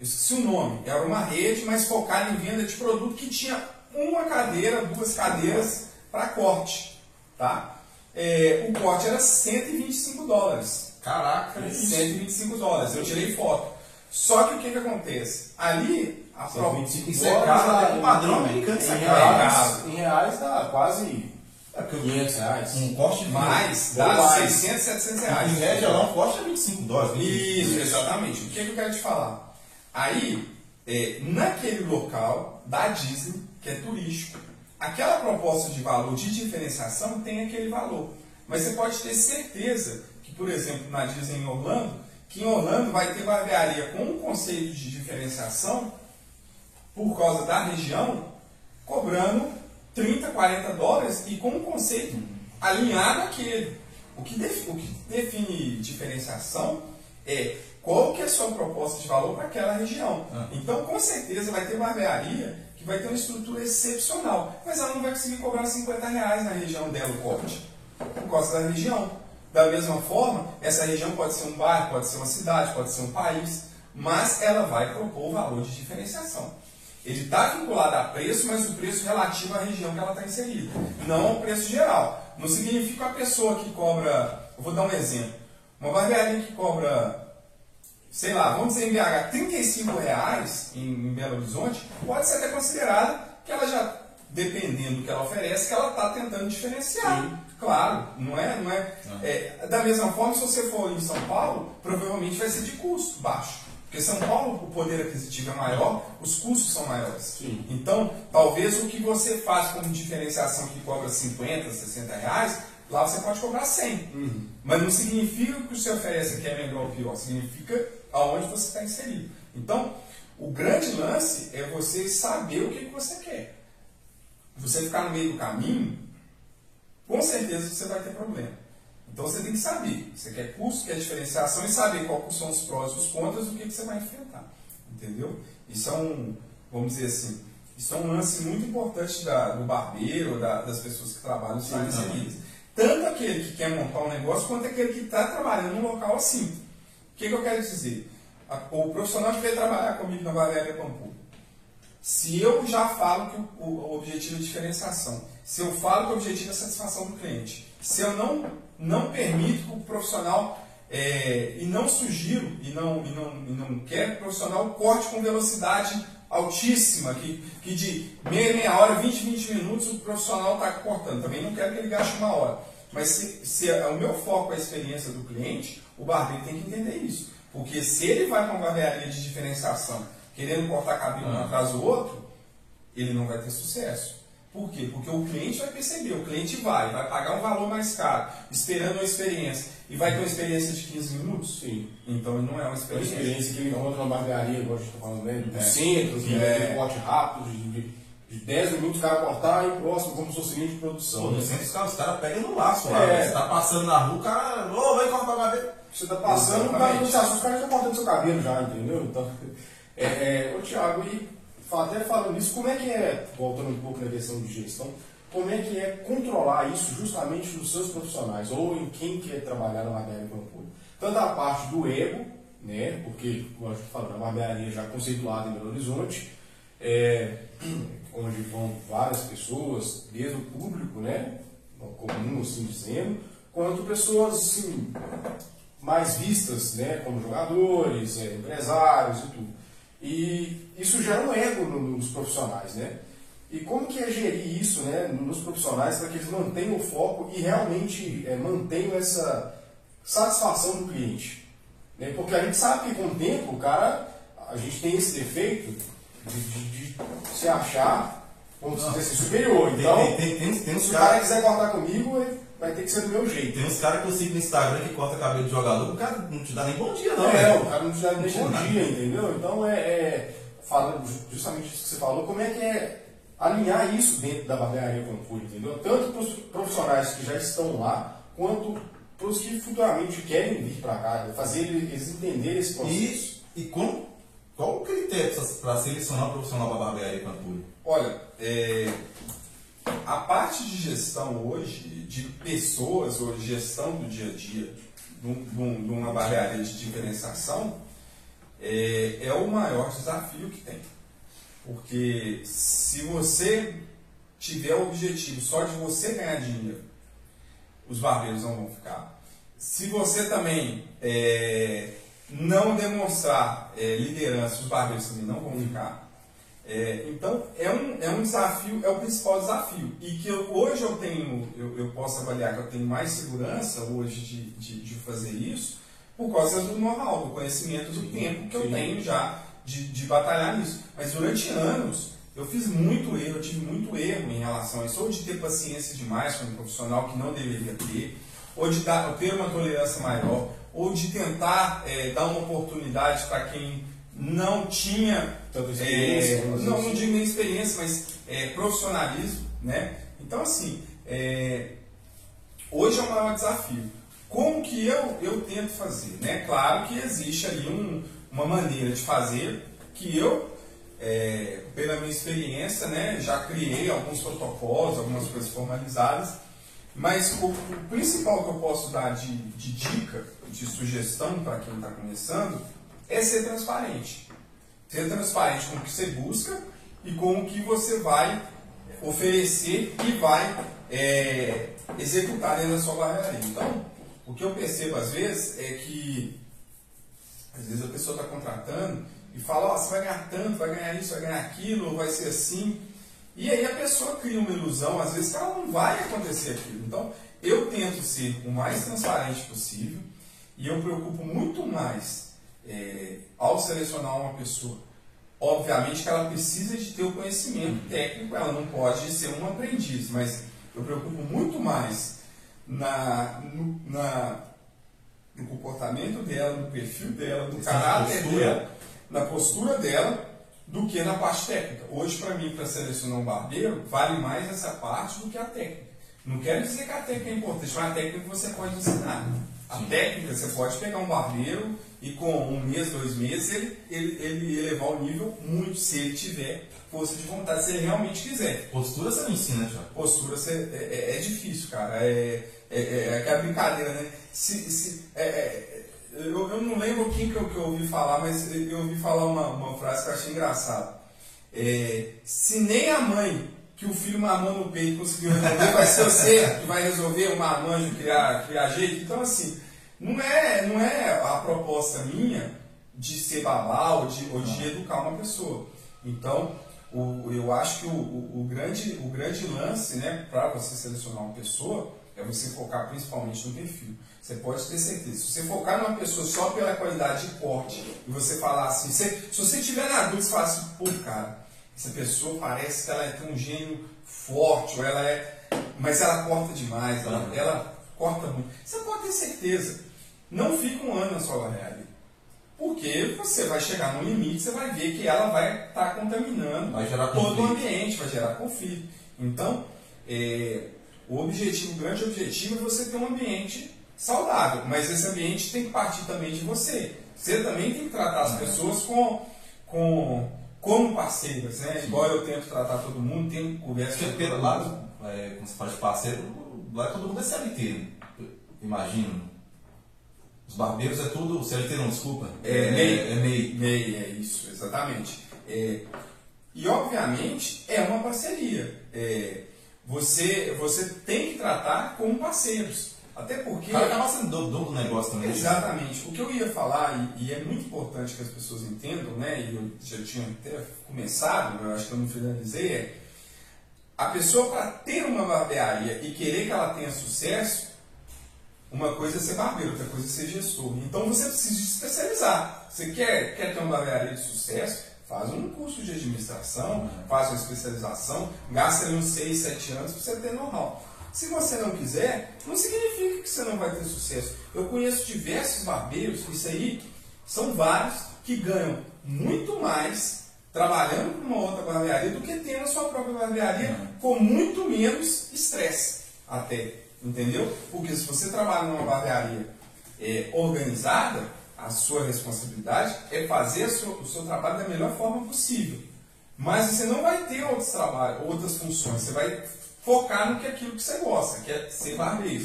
Eu esqueci o nome. Era uma rede, mas focada em venda de produto que tinha uma cadeira, duas cadeiras para corte. Tá? É, o corte era 125 dólares. Caraca, 125 dólares. Eu tirei foto. Só que o que, que acontece? Ali, a prova. 125 Isso é caro padrão americano, é em reais, em reais dá quase É porque 500 reais. um corte de Mais, dá mais. 600, 700 Em reais. média lá um corte é 25 dólares. Isso, exatamente. O que, que eu quero te falar? Aí, é, naquele local da Disney, que é turístico, aquela proposta de valor de diferenciação tem aquele valor. Mas você pode ter certeza que, por exemplo, na Disney em Orlando, que em Orlando vai ter barbearia com um conceito de diferenciação por causa da região, cobrando 30, 40 dólares e com um conceito alinhado àquele. O que, defi- o que define diferenciação é qual que é a sua proposta de valor para aquela região. Ah. Então, com certeza, vai ter barbearia que vai ter uma estrutura excepcional, mas ela não vai conseguir cobrar 50 reais na região dela o corte, por causa da região. Da mesma forma, essa região pode ser um bairro, pode ser uma cidade, pode ser um país, mas ela vai propor o valor de diferenciação. Ele está vinculado a preço, mas o preço relativo à região que ela está inserida, não ao preço geral. Não significa a pessoa que cobra, eu vou dar um exemplo, uma barbearia que cobra, sei lá, vamos dizer em BH, 35 reais em, em Belo Horizonte, pode ser até considerada que ela já, dependendo do que ela oferece, que ela está tentando diferenciar. Claro, não é, não é, é. Da mesma forma, se você for em São Paulo, provavelmente vai ser de custo baixo. Porque São Paulo, o poder aquisitivo é maior, os custos são maiores. Sim. Então, talvez o que você faz como diferenciação que cobra 50, 60 reais, lá você pode cobrar 100. Mas não significa que o que você oferece aqui é melhor ou pior, significa aonde você está inserido. Então, o grande lance é você saber o que, que você quer. Você ficar no meio do caminho, com certeza você vai ter problema. Então você tem que saber. Você quer custo, quer diferenciação e saber quais são os prós e os contras do que, que você vai enfrentar. Entendeu? Isso é um, vamos dizer assim, isso é um lance muito importante da- do barbeiro, da- das pessoas que trabalham em áreas servidas. Tanto aquele que quer montar um negócio, quanto aquele que está trabalhando num local assim. O que, que eu quero dizer? A- o profissional que veio trabalhar comigo na Valéria Pampulha, se eu já falo que o- o objetivo é diferenciação, se eu falo que o objetivo é satisfação do cliente, se eu não, não permito que o profissional é, e não sugiro e não, e não, e não quero que o profissional corte com velocidade altíssima, que, que de meia, meia hora, 20, 20 minutos o profissional está cortando. Também não quero que ele gaste uma hora. Mas se, se é o meu foco é a experiência do cliente, o barbeiro tem que entender isso. Porque se ele vai para uma barbearia de diferenciação, querendo cortar cabelo um atrás do outro, ele não vai ter sucesso. Por quê? Porque o cliente vai perceber, o cliente vai, vai pagar um valor mais caro, esperando uma experiência. E vai ter uma experiência de 15 minutos? Sim. Então não é uma É uma experiência. experiência que ele encontra na barbearia, igual a gente está falando, né? Do É. centro, que É. corte rápido, de, de, de 10 minutos o cara cortar e próximo como se fosse linha de Pô, produção. no né? centro os caras cara pegam no laço lá. É. né? Você tá passando na rua, o cara. Ô, vem cortar o cabelo. Você tá passando, o cara não se assusta, o cara já cortando seu cabelo já, entendeu? Então, é, é, ô Thiago, e até falando nisso, como é que é, voltando um pouco na questão de gestão, como é que é controlar isso justamente nos seus profissionais, ou em quem quer trabalhar na barbearia Pampulha? Tanto a parte do ego, né, porque, como a falou, na barbearia já conceituada em Belo Horizonte, é, onde vão várias pessoas, desde o público, né, comum, assim dizendo, quanto pessoas, assim, mais vistas, né, como jogadores, é, empresários e tudo. E isso gera um ego no- nos profissionais, né? E como que é gerir isso, né, nos profissionais para que eles mantenham o foco e realmente é, mantenham essa satisfação do cliente? Né? Porque a gente sabe que com o tempo, o cara, a gente tem esse defeito de, de- de se achar, vamos dizer assim, superior. Então, tem, tem, tem, tem se o cara quiser cortar comigo, vai ter que ser do meu jeito. Tem uns caras que eu sigo no Instagram que corta cabelo de jogador, o cara não te dá nem bom dia, não, é, velho. o cara não te dá nem bom dá. dia, entendeu? Então é, é falando ju- justamente isso que você falou, como é que é alinhar isso dentro da barbearia Pampulha, entendeu? Tanto para os profissionais que já estão lá, quanto para os que futuramente querem vir para cá, fazer eles entenderem esse processo. E, e como, qual o critério para selecionar um profissional para barbearia Pampulha? Olha, é, a parte de gestão hoje, de pessoas, ou gestão do dia a dia, de uma barbearia de diferenciação, é, é o maior desafio que tem. Porque se você tiver o objetivo só de você ganhar dinheiro, os barbeiros não vão ficar. Se você também é, não demonstrar é, liderança, os barbeiros também não vão ficar. É, então é um, é um desafio, é o principal desafio. E que eu- hoje eu tenho, eu, eu posso avaliar que eu tenho mais segurança hoje de, de, de fazer isso por causa do know-how, do conhecimento, do tempo que eu sim. tenho já de, de batalhar nisso. Mas durante anos eu fiz muito erro, eu tive muito erro em relação a isso, ou de ter paciência demais com um profissional que não deveria ter, ou de dar, ter uma tolerância maior, ou de tentar é, dar uma oportunidade para quem não tinha Tanta experiência, é, dizer não, assim. não digo nem experiência, mas é, profissionalismo, né? Então assim, é, hoje é o maior desafio. Como que eu, eu tento fazer? Né? Claro que existe ali um- uma maneira de fazer que eu, é, pela minha experiência, né, já criei alguns protocolos, algumas coisas formalizadas, mas o, o principal que eu posso dar de, de dica, de sugestão para quem está começando, é ser transparente. Ser transparente com o que você busca e com o que você vai oferecer e vai é, executar dentro da sua barbearia. Então, o que eu percebo às vezes é que às vezes a pessoa está contratando e fala, ó, você vai ganhar tanto, vai ganhar isso, vai ganhar aquilo, ou vai ser assim. E aí a pessoa cria uma ilusão, às vezes, que ela não vai acontecer aquilo. Então, eu tento ser o mais transparente possível e eu preocupo muito mais é, ao selecionar uma pessoa. Obviamente que ela precisa de ter o conhecimento técnico, ela não pode ser um aprendiz, mas eu preocupo muito mais na, no, na, no comportamento dela, no perfil dela, no Essa caráter postura. dela, na postura dela, do que na parte técnica. Hoje, para mim, para selecionar um barbeiro, vale mais essa parte do que a técnica. Não quero dizer que a técnica é importante, mas a técnica você pode ensinar. A técnica, você pode pegar um barbeiro e com um mês, dois meses, ele, ele, ele elevar o nível muito, se ele tiver força de vontade, se ele realmente quiser Postura você não ensina, Thiago. postura cê- é, é- é difícil, cara. É, é, é, é aquela brincadeira, né? Se, se, é, é, eu, eu não lembro quem que eu, que eu ouvi falar, mas eu ouvi falar uma, uma frase que eu achei engraçada. Se nem a mãe que o filho mamou no peito conseguiu resolver, vai ser você que vai resolver o marmanjo criar, criar jeito. Então, assim, não é, não é a proposta minha de ser babá ou de, ou de educar uma pessoa. Então, o, eu acho que o, o, o grande, o grande lance né, para você selecionar uma pessoa é você focar principalmente no perfil. Você pode ter certeza. Se você focar numa pessoa só pela qualidade de corte e você falar assim, se, se você tiver na dúvida, você fala assim, pô, cara, essa pessoa parece que ela é, um gênio forte, ou ela é. Mas ela corta demais, ela, ela corta muito. Você pode ter certeza. Não fica um ano na sua barreira. Porque você vai chegar no limite, você vai ver que ela vai estar tá contaminando vai todo o ambiente, vai gerar conflito. Então, é, o objetivo, o grande objetivo é você ter um ambiente saudável, mas esse ambiente tem que partir também de você. Você também tem que tratar as pessoas com, com, como parceiras, né? Igual eu tento tratar todo mundo, tem conversa com todo lá, é, quando você fala de parceiro, lá todo mundo é CLT, imagino. Os barbeiros é tudo, CLT não, desculpa. É, é MEI. É, MEI. MEI, é isso, exatamente. É, e obviamente é uma parceria. É, você, você tem que tratar como parceiros. Até porque. Cara acaba sendo dono do negócio também. Exatamente. O que eu ia falar, e, e, é muito importante que as pessoas entendam, né? E eu já tinha até começado, eu acho que eu não finalizei, é a pessoa para ter uma barbearia e querer que ela tenha sucesso, uma coisa é ser barbeiro, outra coisa é ser gestor. Então você precisa se especializar. Você quer, quer ter uma barbearia de sucesso? Faz um curso de administração, faz uma especialização, gasta ali uns 6, 7 anos para você ter know-how. Se você não quiser, não significa que você não vai ter sucesso. Eu conheço diversos barbeiros, isso aí são vários, que ganham muito mais trabalhando com uma outra barbearia do que tendo a sua própria barbearia com muito menos estresse até. Entendeu? Porque se você trabalha numa barbearia é, organizada, a sua responsabilidade é fazer o seu, trabalho da melhor forma possível. Mas você não vai ter outros trabalhos, outras funções. Você vai focar no que é aquilo que você gosta, que é ser barbeiro.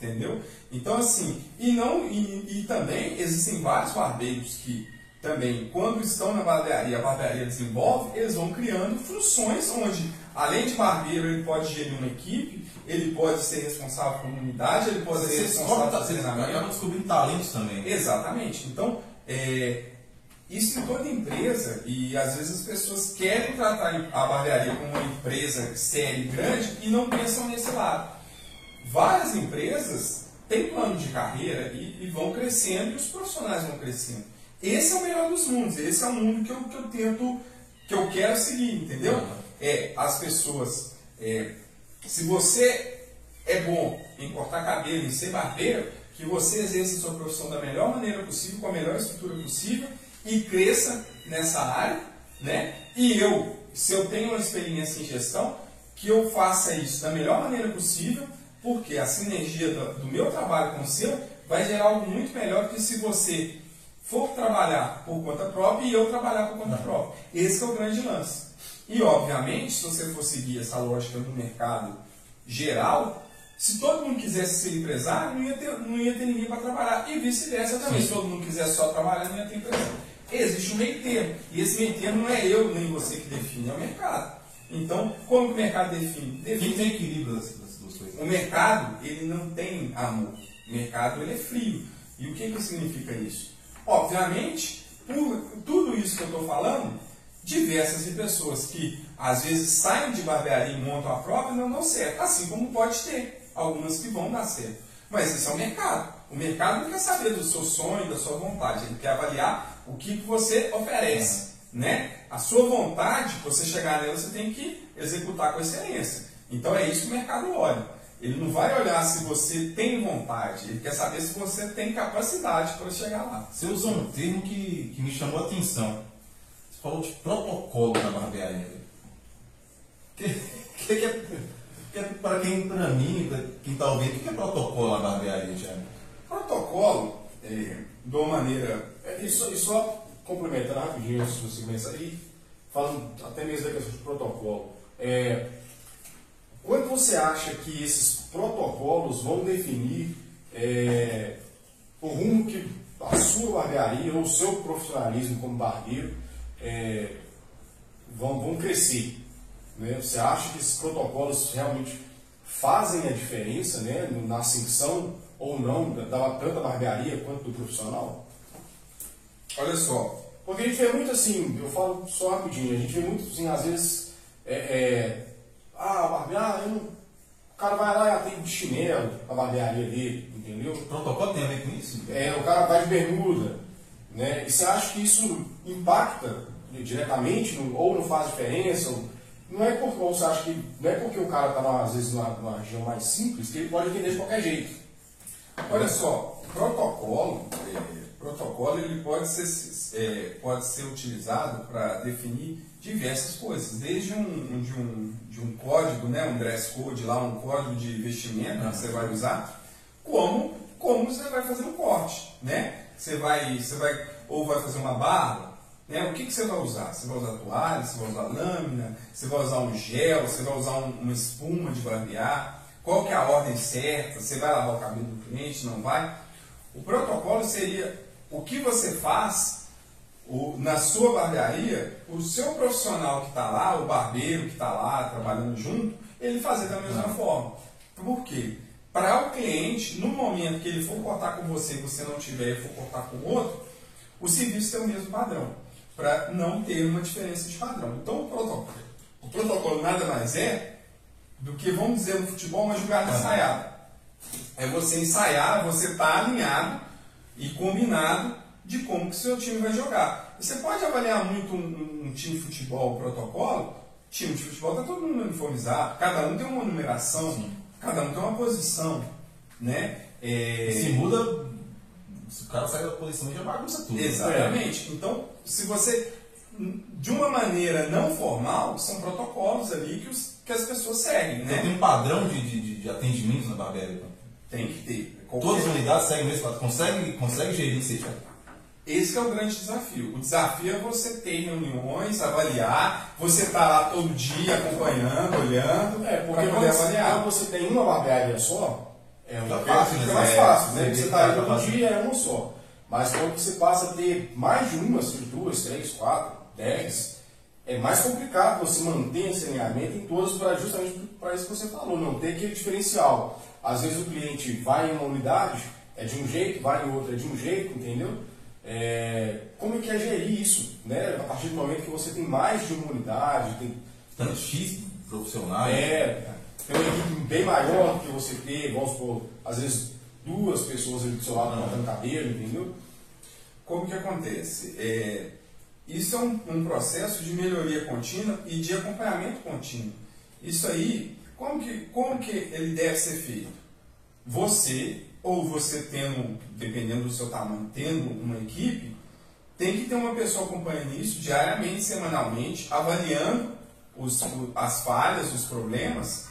Entendeu? Então, assim, e, não, e, e também existem vários barbeiros que também, quando estão na barbearia, a barbearia desenvolve, eles vão criando funções onde, além de barbeiro, ele pode gerir uma equipe, ele pode ser responsável por uma unidade, ele pode ser responsável por treinamento. Acaba descobrindo talentos também. Exatamente. Então, é, isso em toda empresa, e às vezes as pessoas querem tratar a barbearia como uma empresa séria e grande e não pensam nesse lado. Várias empresas têm plano de carreira e, e vão crescendo e os profissionais vão crescendo. Esse é o melhor dos mundos, esse é o mundo que eu, que eu tento, que eu quero seguir, entendeu? Uhum. É, as pessoas, é, se você é bom em cortar cabelo, em ser barbeiro, que você exerça sua profissão da melhor maneira possível, com a melhor estrutura possível e cresça nessa área, né? E eu, se eu tenho uma experiência em gestão, que eu faça isso da melhor maneira possível, porque a sinergia do, do meu trabalho com o seu vai gerar algo muito melhor do que se você for trabalhar por conta própria e eu trabalhar por conta própria. Esse é o grande lance. E, obviamente, se você for seguir essa lógica do mercado geral, se todo mundo quisesse ser empresário, não ia ter, não ia ter ninguém para trabalhar. E vice-versa também. Sim. Se todo mundo quisesse só trabalhar, não ia ter empresário. Existe um meio termo. E esse meio termo não é eu nem você que define, é o mercado. Então, como que o mercado define? define Quem tem equilíbrio das, das duas coisas? O mercado, ele não tem amor. O mercado, ele é frio. E o que, que significa isso? Obviamente, por tudo isso que eu estou falando, diversas de pessoas que às vezes saem de barbearia e montam a própria não dão certo. Assim como pode ter algumas que vão dar certo. Mas esse é o mercado. O mercado não quer saber do seu sonho, da sua vontade. Ele quer avaliar o que você oferece. Né? A sua vontade, você chegar nela, você tem que executar com excelência. Então é isso que o mercado olha. Ele não vai olhar se você tem vontade, ele quer saber se você tem capacidade para chegar lá. Você usou um termo que, que me chamou a atenção. Falou de protocolo na barbearia. Que, que, que é, que é para quem, para mim, para quem está ouvindo, o que é protocolo na barbearia, Thiago? Protocolo, é, de uma maneira. É, e, só, e só complementando rapidinho de você começar aí, falando até mesmo da questão de protocolo. É, Quando você acha que esses protocolos vão definir é, o rumo que a sua barbearia ou o seu profissionalismo como barbeiro é, vão, vão crescer? Né? Você acha que esses protocolos realmente fazem a diferença né, na ascensão ou não da, tanto da barbearia quanto do profissional? Olha só, Porque a gente vê muito assim, eu falo só rapidinho, a gente vê muito assim, às vezes, é, é, ah, barbear, eu não, o cara vai lá e atende de chinelo a barbearia dele, entendeu? Protocolo tem a ver com isso? É, o cara vai de bermuda, né? E você acha que isso impacta diretamente no- ou não faz diferença? Não é porque você acha que não é porque o cara está às vezes numa, numa região mais simples que ele pode entender de qualquer jeito. Olha só, protocolo, é, protocolo ele pode ser, é, pode ser utilizado para definir diversas coisas, desde um, de, um, de um código, né, um dress code lá, um código de vestimenta que você vai usar, como, como você vai fazer um corte, né? Você vai, você vai, ou vai fazer uma barba, né? O que, que você vai usar? Você vai usar toalha, você vai usar lâmina, você vai usar um gel, você vai usar um- uma espuma de barbear, qual que é a ordem certa, você vai lavar o cabelo do cliente, não vai? O protocolo seria o que você faz o- na sua barbearia, o seu profissional que está lá, o barbeiro que está lá trabalhando junto, ele fazer da mesma forma. Por quê? Para o cliente, no momento que ele for cortar com você e você não tiver e for cortar com o outro, o serviço tem o mesmo padrão, para não ter uma diferença de padrão. Então o protocolo, o protocolo nada mais é do que, vamos dizer, no futebol, uma jogada ensaiada. É você ensaiar, você estar alinhado e combinado de como que seu time vai jogar. Você pode avaliar muito um, um- um time de futebol protocolo, time de futebol está todo mundo uniformizado, cada um tem uma numeração, cada um tem uma posição, né? É, Se muda, se o cara sai da posição já bagunça tudo. Exatamente. Então, se você, de uma maneira não formal, são protocolos ali que, os- que as pessoas seguem, Então, tem né? um padrão de, de, de- atendimento na barbearia. então. Tem que ter. Todas as unidades seguem o mesmo padrão. Consegue, consegue gerir isso aí? Esse é o grande desafio. O desafio é você ter reuniões, avaliar, você estar lá todo dia acompanhando, olhando, É, porque para quando poder você, avaliar. quando você tem uma barbearia só, é Tá um fácil, né? fica mais É, fácil, né? você está aí tá todo dia, é uma só. Mas quando você passa a ter mais de uma, seja duas, três, quatro, dez, é mais complicado você manter esse alinhamento em todas, pra, justamente para isso que você falou, não ter aquele diferencial. Às vezes o cliente vai em uma unidade, é de um jeito, vai em outra, é de um jeito, entendeu? É, como é que é gerir isso, né? A partir do momento que você tem mais de uma unidade, tem Tanto X profissionais. é, tem uma equipe bem maior que você ter, vamos supor, às vezes duas pessoas ali do seu lado cortando cabelo, entendeu? Como que acontece? É, isso é um, um processo de melhoria contínua e de acompanhamento contínuo. Isso aí, como que, como que ele deve ser feito? Você, ou você tendo, dependendo do seu tamanho, tendo uma equipe, tem que ter uma pessoa acompanhando isso diariamente, semanalmente, avaliando os- as falhas, os problemas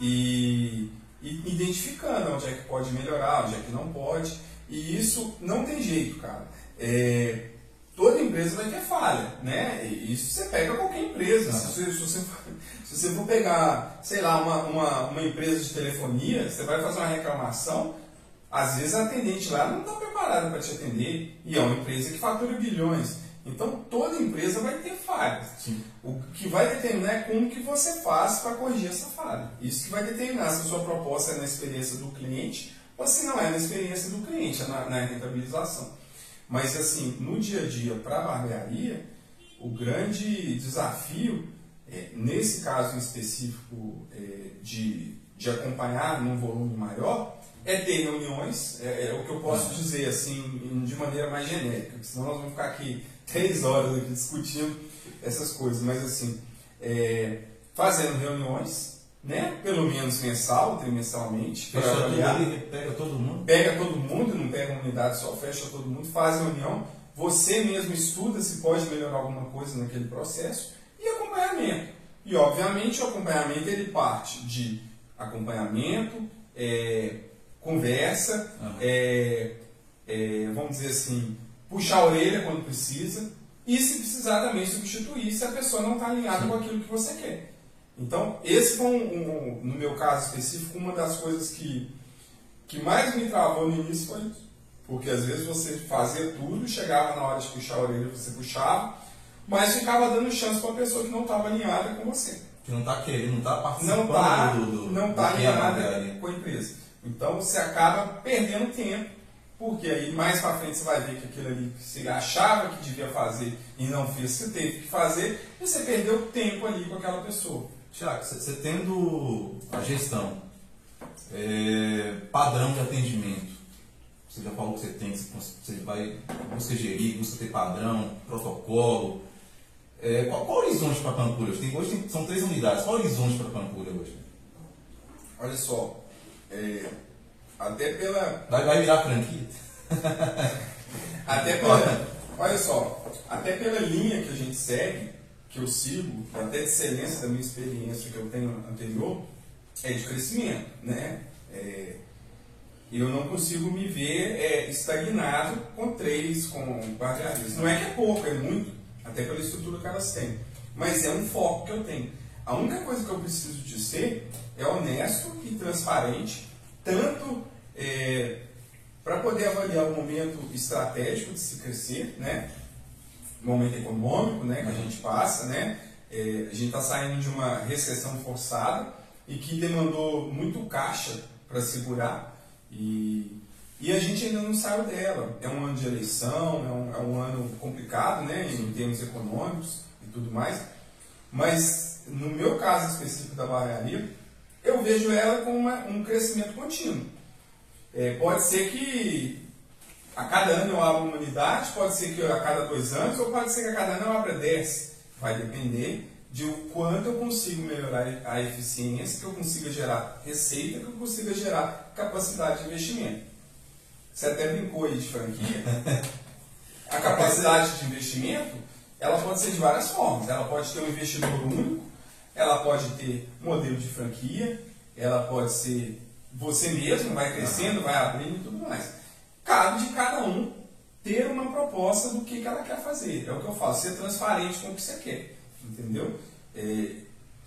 e, e identificando onde é que pode melhorar, onde é que não pode. E isso não tem jeito, cara. É, toda empresa vai ter falha, né? E isso você pega qualquer empresa. Se se você se você for pegar, sei lá, uma, uma, uma empresa de telefonia, você vai fazer uma reclamação, às vezes a atendente lá não está preparada para te atender e é uma empresa que fatura bilhões. Então toda empresa vai ter falhas. Sim. O que vai determinar é como que você faz para corrigir essa falha. Isso que vai determinar se a sua proposta é na experiência do cliente ou se não é na experiência do cliente, é na, na rentabilização. Mas assim, no dia a dia para a barbearia, o grande desafio, é, nesse caso específico é, de, de acompanhar num volume maior, é ter reuniões, é, é o que eu posso dizer assim, de maneira mais genérica, senão nós vamos ficar aqui três horas aqui discutindo essas coisas, mas assim, é, fazendo reuniões, né, pelo menos mensal, trimestralmente, para avaliar ali, pega todo mundo. pega todo mundo, não pega uma unidade só, fecha todo mundo, faz reunião, você mesmo estuda se pode melhorar alguma coisa naquele processo e acompanhamento. E obviamente o acompanhamento ele parte de acompanhamento, é, conversa, Aham. é, é, vamos dizer assim, puxar a orelha quando precisa e se precisar também substituir se a pessoa não está alinhada com aquilo que você quer. Então, esse foi, um, um- no meu caso específico, uma das coisas que que mais me travou no início foi isso. Porque às vezes você fazia tudo, chegava na hora de puxar a orelha, você puxava, mas ficava dando chance para a pessoa que não estava alinhada com você. Que não tá querendo, não tá participando Não está do, do, não tá a alinhada barbearia. com a empresa. Então você acaba perdendo tempo Porque aí mais para frente você vai ver que aquilo ali que você achava que devia fazer e não fez, você teve que fazer, e você perdeu tempo ali com aquela pessoa. Tiago, você tendo a gestão, é, padrão de atendimento, você já falou que você tem, você vai busca gerir, busca ter padrão, protocolo. É, qual, qual o horizonte para a Pampulha? Hoje, tem, hoje tem, são três unidades. Qual o horizonte para a Pampulha hoje? Olha só, é, até pela. Vai, vai virar franquia? até pela. Olha só, até pela linha que a gente segue, que eu sigo, até de excelência da minha experiência que eu tenho anterior, é de crescimento, né? É, eu não consigo me ver é, estagnado com três, com quatro agências. Não é que é pouco, é muito, até pela estrutura que elas têm. Mas é um foco que eu tenho. A única coisa que eu preciso de ser é honesto e transparente, tanto é, para poder avaliar o momento estratégico de se crescer, né? momento econômico né, que a gente passa, né? É, a gente está saindo de uma recessão forçada e que demandou muito caixa para segurar e, e a gente ainda não saiu dela. É um ano de eleição, é um, é um ano complicado né, em termos econômicos e tudo mais, mas no meu caso específico da barbearia, eu vejo ela com uma, um crescimento contínuo. É, pode ser que a cada ano eu abro uma unidade, pode ser que a cada dois anos, ou pode ser que a cada ano eu abra dez. Vai depender de o quanto eu consigo melhorar a eficiência, que eu consiga gerar receita, que eu consiga gerar capacidade de investimento. Você até brincou aí de franquia. A capacidade de investimento, ela pode ser de várias formas. Ela pode ter um investidor único, ela pode ter modelo de franquia, ela pode ser você mesmo, vai crescendo, vai abrindo e tudo mais cabe de cada um ter uma proposta do que, que ela quer fazer. É o que eu falo, ser transparente com o que você quer. Entendeu? É,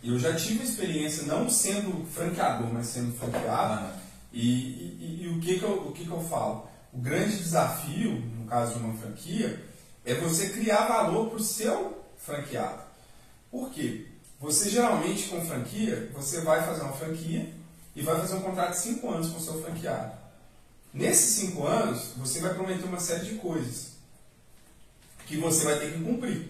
eu já tive experiência não sendo franqueador, mas sendo franqueado. E, e, e, o, que, que, eu, o que, que eu falo? O grande desafio, no caso de uma franquia, é você criar valor para o seu franqueado. Por quê? Você geralmente com franquia, você vai fazer uma franquia e vai fazer um contrato de 5 anos com o seu franqueado. Nesses cinco anos, você vai prometer uma série de coisas que você vai ter que cumprir.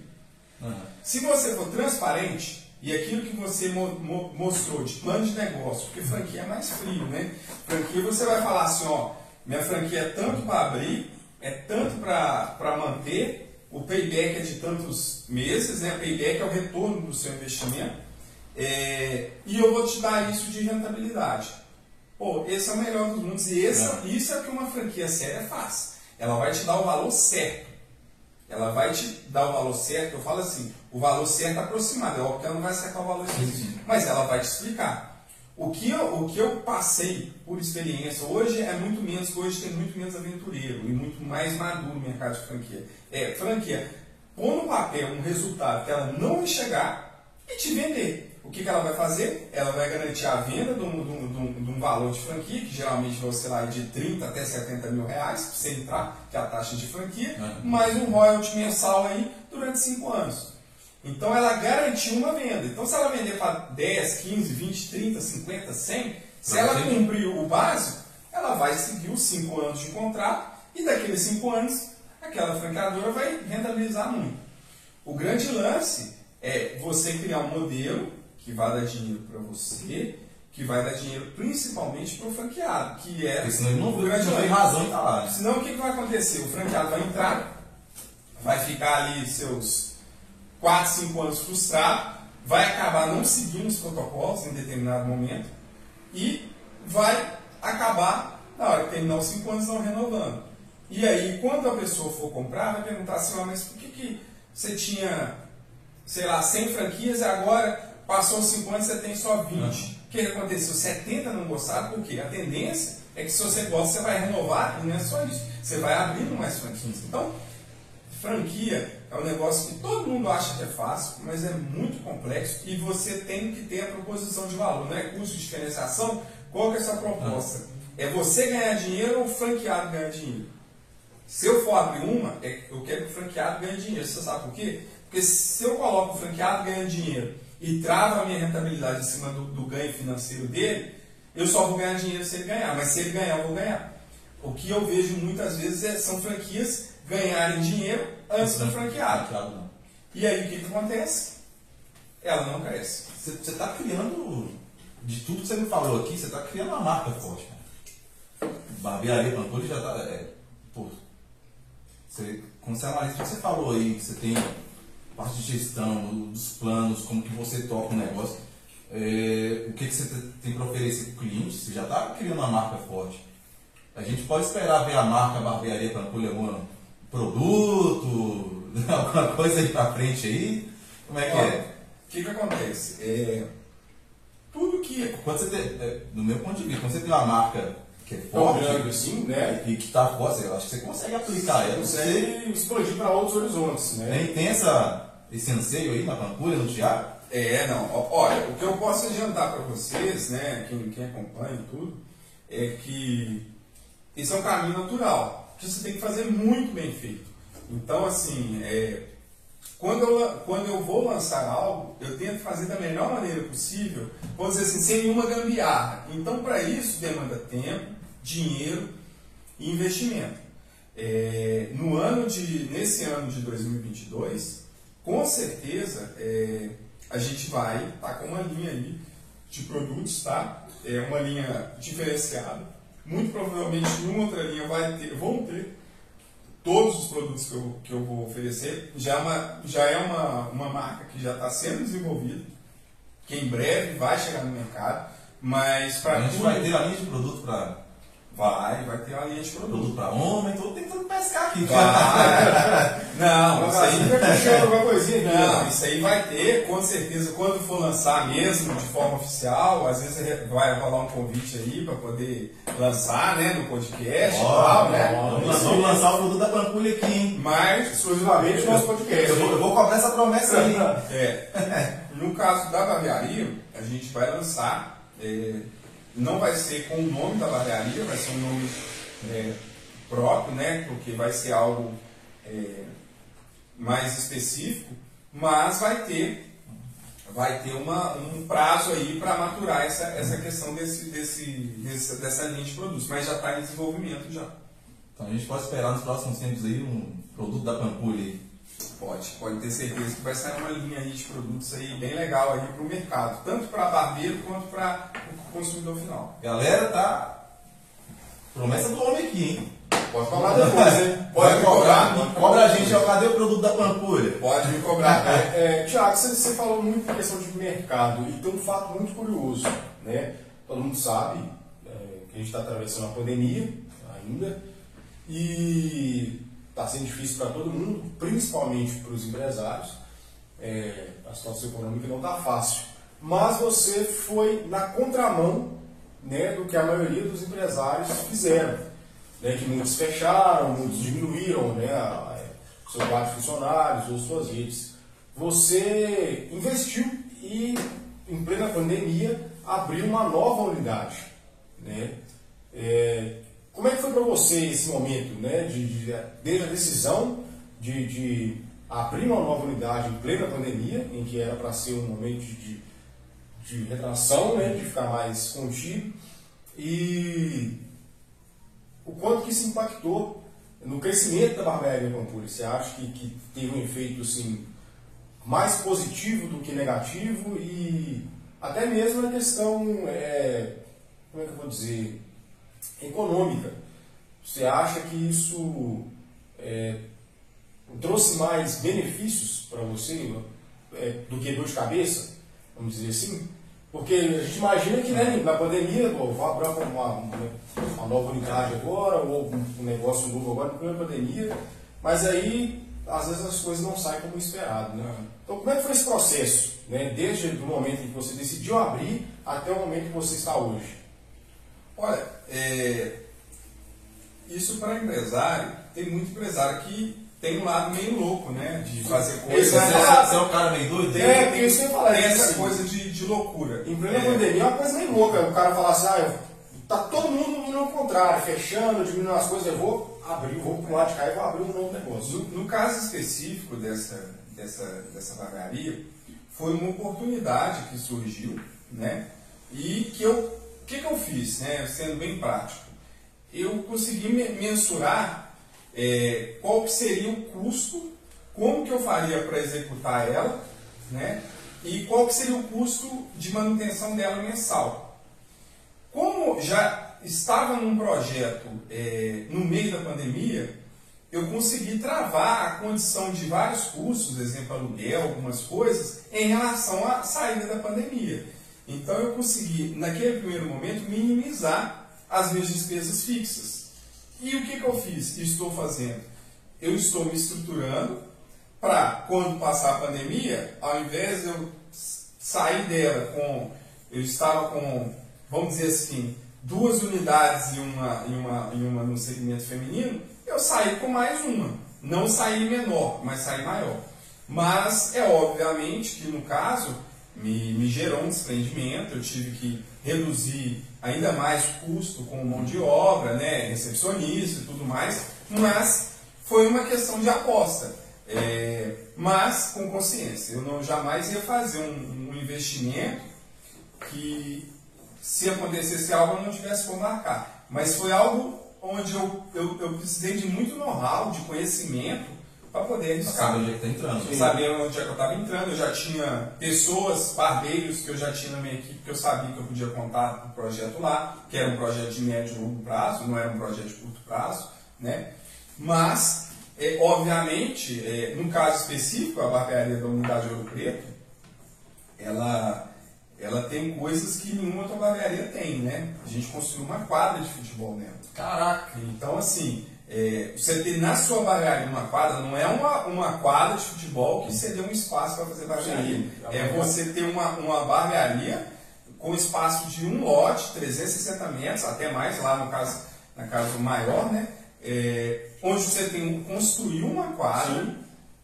Uhum. Se você for transparente e aquilo que você mo mo mostrou de plano de negócio, porque franquia é mais frio, né? Franquia você vai falar assim, ó, minha franquia é tanto para abrir, é tanto para manter, o payback é de tantos meses, né? Payback é o retorno do seu investimento. É, e eu vou te dar isso de rentabilidade. Pô, esse é o melhor dos mundos. E esse, é. isso é o que uma franquia séria faz. Ela vai te dar o valor certo. Ela vai te dar o valor certo, eu falo assim, o valor certo aproximado, é óbvio que ela não vai acertar o valor específico, mas ela vai te explicar. O que, eu, o que eu passei por experiência hoje é muito menos, hoje tem muito menos aventureiro e muito mais maduro no mercado de franquia. É, franquia, pôr no papel um resultado que ela não vai chegar e te vender. O que, que ela vai fazer? Ela vai garantir a venda de um, de, um, de um, valor de franquia, que geralmente vai oscilar de 30 até 70 mil reais, para você entrar, que é a taxa de franquia, mais um royalty mensal aí durante 5 anos. Então ela garantiu uma venda. Então se ela vender para 10, 15, 20, 30, 50, 100, se ela cumprir o básico, ela vai seguir os 5 anos de contrato e daqueles 5 anos aquela franqueadora vai rentabilizar muito. O grande lance é você criar um modelo que vai dar dinheiro para você, que vai dar dinheiro principalmente para o franqueado, que é. Porque senão ele não, não tem razão estar lá. Senão o que, que vai acontecer? O franqueado vai entrar, vai ficar ali seus 4, 5 anos frustrado, vai acabar não seguindo os protocolos em determinado momento e vai acabar, na hora que terminar os 5 anos, não renovando. E aí, quando a pessoa for comprar, vai perguntar assim: ah, mas por que, que você tinha, sei lá, 100 franquias e agora Passou 5 anos, você tem só 20. O que aconteceu? 70 não gostaram, por quê? A tendência é que se você gosta, você vai renovar, e não é só isso. Você vai abrindo mais franquias. Então, franquia é um negócio que todo mundo acha que é fácil, mas é muito complexo e você tem que ter a proposição de valor. Não é custo de diferenciação? Qual que é a sua proposta? É você ganhar dinheiro ou o franqueado ganhar dinheiro? Se eu for abrir uma, é, eu quero que o franqueado ganhe dinheiro. Você sabe por quê? Porque se eu coloco o franqueado ganhando dinheiro e trava a minha rentabilidade em cima do, do, ganho financeiro dele, eu só vou ganhar dinheiro se ele ganhar. Mas se ele ganhar, eu vou ganhar. o que eu vejo muitas vezes é, são franquias ganharem dinheiro antes do franqueado. Franqueado não. E aí o que, que acontece? Ela não cresce. Você está criando, de tudo que você me falou aqui, você está criando uma marca forte. Cara. Barbearia Pampulha já está. É, pô, você, quando você o que você falou aí, que você tem parte de gestão, dos planos, como que você toca o negócio, é, o que, que você tem para oferecer para o cliente, você já está criando uma marca forte. A gente pode esperar ver a marca Barbearia Pampulha algum produto, alguma coisa aí para frente aí? Como é que Olha, é? O que, que acontece? É, tudo que. Quando você tem, é, do meu ponto de vista, quando você tem uma marca que é forte grande assim, né? e que está forte, eu acho que você consegue aplicar ela. Você Consegue explodir para outros horizontes, né? tem, tem essa, esse anseio aí na Pampulha, no Tiago? É, não. Olha, o que eu posso adiantar para vocês, né, quem, quem acompanha tudo, é que isso é um caminho natural, que você tem que fazer muito bem feito. Então, assim, é, quando, eu, quando eu vou lançar algo, eu tento fazer da melhor maneira possível, vamos dizer assim, sem nenhuma gambiarra. Então, para isso, demanda tempo, dinheiro e investimento. É, no ano de, nesse ano de 2022, com certeza, é, a gente vai estar com uma linha aí de produtos, tá? É uma linha diferenciada. Muito provavelmente, numa outra linha, vai ter, vão ter todos os produtos que eu, que eu vou oferecer. Já é uma, já é uma, uma marca que já está sendo desenvolvida, que em breve vai chegar no mercado, mas para A gente tudo vai ter a linha de produto para vai, vai ter uma linha de produto. para homem, tô tentando pescar aqui. Vai. Não, isso aí vai alguma coisinha Não, isso aí vai ter, com certeza, quando for lançar mesmo, de forma oficial, às vezes vai rolar um convite aí para poder lançar, né, no podcast e Ó, tal, né? Vamos, vamos lançar o produto da Pampulha aqui, hein? Mas, Exclusivamente no nosso podcast. Eu vou, eu vou cobrar essa promessa aí. é, no caso da barbearia, a gente vai lançar, é, não vai ser com o nome da barbearia, vai ser um nome é, próprio, né, porque vai ser algo é, mais específico, mas vai ter vai ter uma, um prazo aí para maturar essa, essa questão desse, desse, desse- dessa linha de produtos, mas já está em desenvolvimento já. Então a gente pode esperar nos próximos tempos aí um produto da Pampulha aí. Pode, pode ter certeza que vai sair uma linha aí de produtos aí bem legal aí para o mercado, tanto para barbeiro quanto para o consumidor final. Galera, tá. Promessa do homem aqui, hein? Pode Falar depois, hein? Pode me cobrar, Me cobra a gente, ó, cadê o produto da Pampulha? Pode me cobrar. É, é, Tiago, você, você falou muito em questão de mercado e tem um fato muito curioso, né? Todo mundo sabe é, que a gente está atravessando uma pandemia ainda e está sendo difícil para todo mundo, principalmente para os empresários. É, a situação econômica não está fácil. Mas você foi na contramão né, do que a maioria dos empresários fizeram. Né, que muitos fecharam, muitos diminuíram né, a- seu quadro de funcionários ou suas redes. Você investiu e, em plena pandemia, abriu uma nova unidade. Né? É, como é que foi para você esse momento, né, de, de- desde a decisão de, de abrir uma nova unidade em plena pandemia, em que era para ser um momento de, de retração, né, de ficar mais contido, e o quanto que isso impactou no crescimento da barbearia Pampulha? Você acha que, que teve um efeito assim, mais positivo do que negativo e até mesmo na questão, é, como é que eu vou dizer, econômica. Você acha que isso é, trouxe mais benefícios para você é, do que dor de cabeça, vamos dizer assim? Porque a gente imagina que né, na pandemia, vou abrir uma, uma, nova unidade agora, ou um, negócio novo agora, na primeira pandemia, mas aí às vezes as coisas não saem como esperado. Né? Então como é que foi esse processo, né, desde o momento em que você decidiu abrir até o momento que você está hoje? Olha, é, isso para empresário, tem muito empresário que tem um lado meio louco, né? De fazer coisas. Você, é um cara meio doido? Tem, É, tem, isso que eu falar, tem essa assim. coisa de, de loucura. Em plena É, pandemia é uma coisa meio louca. O cara falar assim, ah, tá todo mundo indo ao contrário, fechando, diminuindo as coisas, eu vou abrir, vou um lado de cá e vou abrir um novo negócio. No, no caso específico dessa, dessa, dessa barbearia, foi uma oportunidade que surgiu, né? E que eu, o que, que eu fiz, né? Sendo bem prático, eu consegui mensurar é, qual seria o custo, como que eu faria para executar ela, né? E qual seria o custo de manutenção dela mensal. Como já estava num projeto é, no meio da pandemia, eu consegui travar a condição de vários custos, exemplo, aluguel, algumas coisas, em relação à saída da pandemia. Então eu consegui, naquele primeiro momento, minimizar as minhas despesas fixas. E o que, que eu fiz estou fazendo? Eu estou me estruturando para, quando passar a pandemia, ao invés de eu sair dela com. Eu estava com, vamos dizer assim, duas unidades e uma, e uma, e uma no segmento feminino, eu saí com mais uma. Não saí menor, mas saí maior. Mas é obviamente que no caso me, me gerou um desprendimento, eu tive que reduzir ainda mais o custo com mão de obra, né, recepcionista e tudo mais, mas foi uma questão de aposta. É, mas com consciência, eu não jamais ia fazer um, um investimento que se acontecesse algo eu não tivesse como marcar. Mas foi algo onde eu, eu, eu precisei de muito know-how, de conhecimento, para poder saber onde está entrando. Saber onde é que eu estava entrando. Eu já tinha pessoas, barbeiros que eu já tinha na minha equipe, que eu sabia que eu podia contar com o projeto lá, que era um projeto de médio e longo prazo, não era um projeto de curto prazo. Né? Mas, é, obviamente, é, no caso específico, a barbearia da Unidade Ouro Preto, ela, ela tem coisas que nenhuma outra barbearia tem. Né? A gente construiu uma quadra de futebol nela. Caraca! Então, assim, é, você ter na sua barbearia uma quadra não é uma, uma quadra de futebol que você deu um espaço para fazer barbearia. É, você ter uma, uma barbearia com espaço de um lote, 360 metros, até mais lá no caso, na casa maior, né? É, onde você tem construir uma quadra, Sim.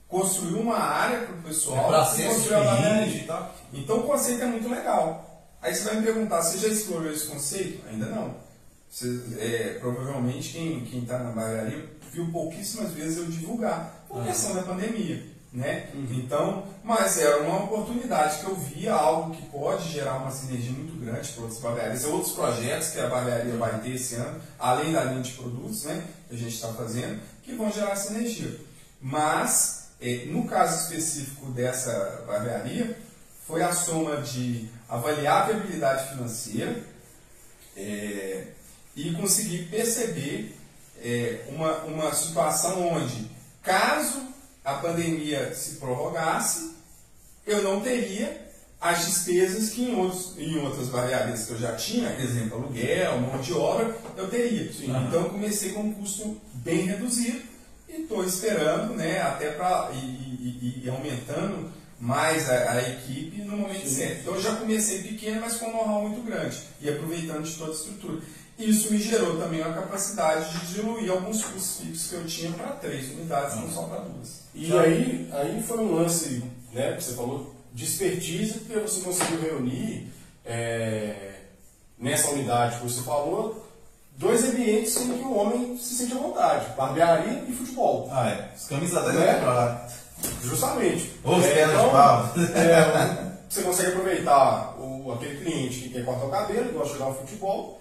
construir uma área para o pessoal, é construir a barbearia. Então o conceito é muito legal. Aí você vai me perguntar, você já explorou esse conceito? Ainda não. Você, é, provavelmente quem está na barbearia viu pouquíssimas vezes eu divulgar, por questão da pandemia. Né? Uhum. Então, mas era uma oportunidade que eu via, algo que pode gerar uma sinergia muito grande para outras barbearias, outros projetos que a barbearia vai ter esse ano, além da linha de produtos né, que a gente está fazendo, que vão gerar sinergia. Mas, é, no caso específico dessa barbearia, foi a soma de avaliar a viabilidade financeira, é, e conseguir perceber é, uma, uma situação onde, caso a pandemia se prorrogasse, eu não teria as despesas que em, outros, em outras variáveis que eu já tinha, exemplo, aluguel, mão de obra, eu teria. Sim. Então eu comecei com um custo bem reduzido e estou esperando, né, até para ir, ir, aumentando mais a, a, equipe no momento Sim. certo. Então eu já comecei pequeno, mas com um know-how muito grande e aproveitando de toda a estrutura. Isso me gerou também a capacidade de diluir alguns custos fixos que eu tinha para três unidades, não só para duas. E aí, aí foi um lance, né, que você falou, de expertise, porque você conseguiu reunir é, nessa unidade que você falou, dois ambientes em que o homem se sente à vontade, barbearia e futebol. Ah, é. Os camisas né? lá. Justamente. Os é, então, de pau. É, você consegue aproveitar o, aquele cliente que quer cortar o cabelo, gosta de jogar futebol,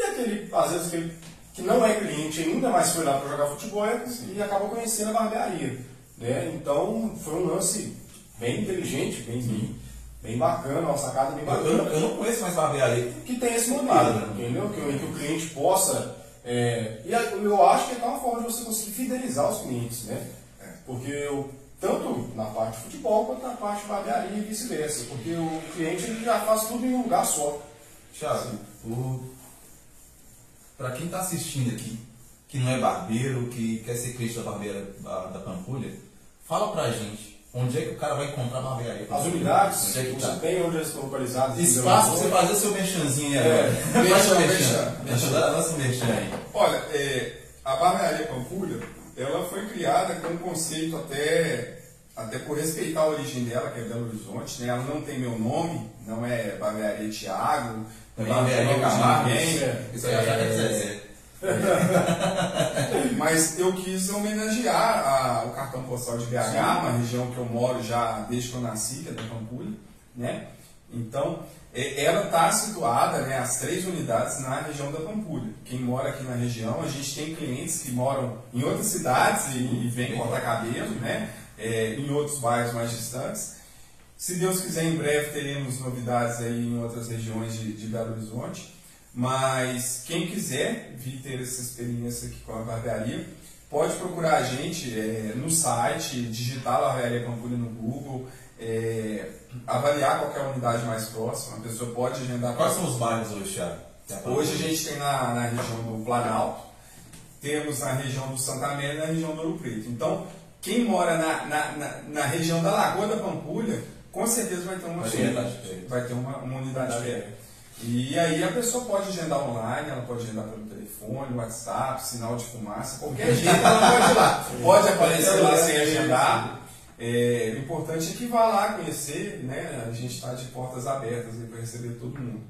e aquele, às vezes, aquele que não é cliente ainda, mas foi lá para jogar futebol e acaba conhecendo a barbearia. Né? Então, foi um lance bem inteligente, bem, bem, bem bacana, uma sacada bem bacana. Eu, não conheço mais barbearia que tem esse modelo, né? entendeu? Que, que, o cliente possa. É, e eu acho que é uma forma de você conseguir fidelizar os clientes, né? É. Porque eu, tanto na parte de futebol quanto na parte de barbearia e vice-versa. Porque o cliente ele já faz tudo em um lugar só. Thiago, o para quem está assistindo aqui, que não é barbeiro, que quer ser cliente da barbeira da, da Pampulha, fala pra gente onde é que o cara vai encontrar barbearia. As unidades, onde é que você tá? tem onde eles estão localizados. Espaço para você fazer seu merchanzinho aí é, agora. Merchan, merchan. Nossa merchan aí. Olha, é, a barbearia Pampulha, ela foi criada com um conceito até até por respeitar a origem dela, que é Belo Horizonte, né? ela não tem meu nome, não é Barbearia Tiago, Isso aí já. Mas eu quis homenagear a, o cartão postal de BH, Sim. uma região que eu moro já desde que eu nasci, que é da Pampulha, né? Então, é, ela está situada, né, as três unidades, na região da Pampulha. Quem mora aqui na região, a gente tem clientes que moram em outras cidades e, e vêm cortar cabelo, né, é, em outros bairros mais distantes. Se Deus quiser, em breve teremos novidades aí em outras regiões de, de Belo Horizonte. Mas quem quiser vir ter essa experiência aqui com a barbearia, pode procurar a gente é, no site, digitar Barbearia Pampulha no Google, é, avaliar qualquer unidade mais próxima. A pessoa pode agendar. Quais são os bairros hoje, Thiago? Hoje a gente tem na, na região do Planalto, temos na região do Santa Amélia e na região do Ouro Preto. Então, quem mora na, na, na, na região da Lagoa da Pampulha, com certeza vai ter uma, Vai ter vai ter uma, uma unidade perto. E aí a pessoa pode agendar online, ela pode agendar pelo telefone, WhatsApp, sinal de fumaça, qualquer jeito ela pode ir lá. Pode aparecer lá sem agendar. É, o importante é que vá lá conhecer, né? A gente está de portas abertas para receber todo mundo.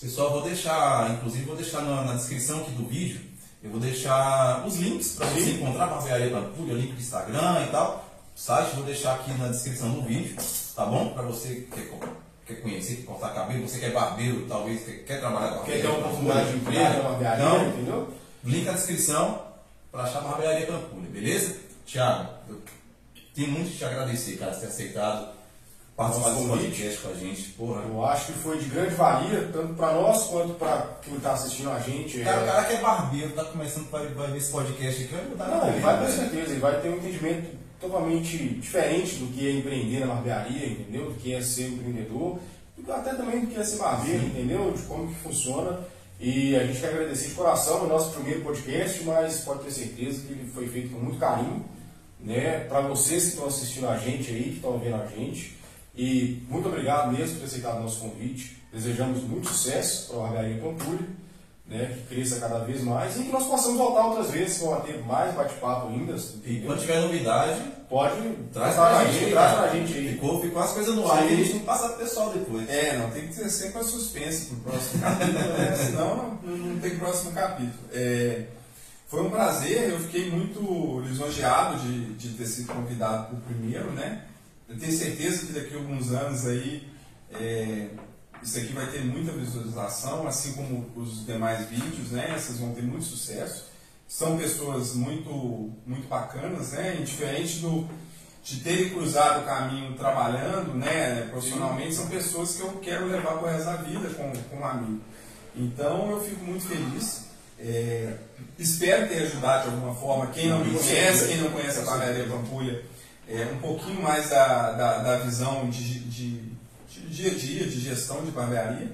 Pessoal, vou deixar, inclusive vou deixar na, na descrição aqui do vídeo, eu vou deixar os links para você encontrar a barbearia Pampulha, link do Instagram e tal. O site vou deixar aqui na descrição do vídeo, tá bom? Para você que quer, co- quer conhecer, cortar cabelo, você que é barbeiro, talvez quer, quer trabalhar com Quer ter uma oportunidade de emprego na barbearia, Então, entendeu? link na descrição para achar a barbearia Pampulha, beleza? Tiago, eu tenho muito que te agradecer, cara, por ter aceitado participar desse podcast com a gente. Porra, Eu acho que foi de grande valia, tanto para nós quanto para quem está assistindo a gente. O cara, o É, cara que é barbeiro, tá começando, vai, vai ver esse podcast aqui, vai mudar Não, ele vai com velho. certeza, ele vai ter um entendimento totalmente diferente do que é empreender na barbearia, entendeu? Do que é ser empreendedor, até também do que é ser barbeiro, entendeu? De como que funciona. E a gente quer agradecer de coração, o nosso primeiro podcast, mas pode ter certeza que ele foi feito com muito carinho, né? Para vocês que estão assistindo a gente aí, que estão vendo a gente. E muito obrigado mesmo por ter aceitado o nosso convite. Desejamos muito sucesso para a Barbearia Pampulha, né? Que cresça cada vez mais e que nós possamos voltar outras vezes para ter mais bate-papo ainda. E quando tiver novidade, Pode traz pra na gente, aí, traz pra gente aí. Ficou, ficou as coisas no ar Sim. e a gente não passa pro pessoal depois. É, não, tem que ter sempre a suspense pro próximo capítulo, né? Senão não, não tem próximo capítulo. É, foi um prazer, eu fiquei muito lisonjeado de, de ter sido convidado pro primeiro, né? Eu tenho certeza que daqui a alguns anos aí é, isso aqui vai ter muita visualização, assim como os demais vídeos, né? Vocês vão ter muito sucesso. São pessoas muito, muito bacanas, né? E diferente do, de terem cruzado o caminho trabalhando, né, profissionalmente, são pessoas que eu quero levar para o resto da vida com, com um amigo. Então eu fico muito feliz. É, espero ter ajudado de alguma forma quem não me conhece, quem não conhece a Barbearia Pampulha, é, um pouquinho mais da, da, da visão de, de, de dia a dia, de gestão de barbearia.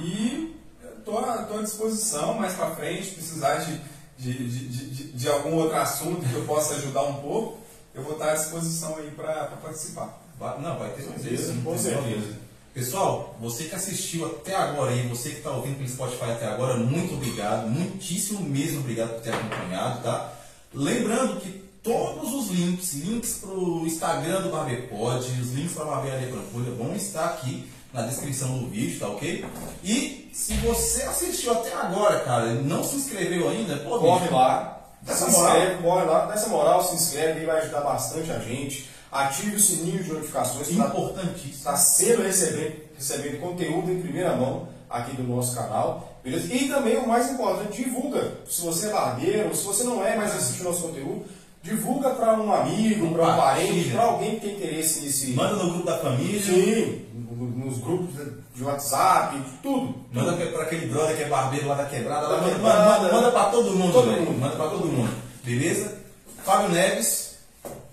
E estou à disposição mais para frente, precisar de, de, de, de, de algum outro assunto que eu possa ajudar um pouco, eu vou estar à disposição aí para participar. Não, vai ter certeza, com certeza. Pessoal, você que assistiu até agora aí, você que está ouvindo pelo Spotify até agora, muito obrigado, muitíssimo mesmo obrigado por ter acompanhado, tá? Lembrando que todos os links, links para o Instagram do Barbepod, os links para a Barbearia Pampulha vão estar aqui na descrição do vídeo, tá ok? E se você assistiu até agora, cara, e não se inscreveu ainda, pô, Corre lá, Dessa se moral. inscreve, corre lá, dessa moral, se inscreve e vai ajudar bastante a gente. Ative o sininho de notificações importantíssimo. está sempre recebendo, recebendo conteúdo em primeira mão aqui do nosso canal. Beleza? E também o mais importante, divulga. Se você é barbeiro, se você não é, mas assiste o nosso conteúdo, divulga para um amigo, para um parente, para alguém que tem interesse nesse. Manda no grupo da família. Sim, no- nos grupos de WhatsApp, tudo. Manda para aquele brother que é barbeiro lá da quebrada, lá, Da manda, manda, manda para todo mundo, Todo velho. mundo. Manda para todo mundo. Beleza? Fábio Neves,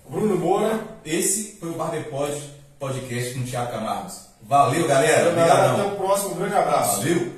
Bruno Moura. esse foi o Barbepod podcast com o Thiago Camargos. Valeu, galera. Até Obrigadão. o próximo. Um grande abraço. Valeu.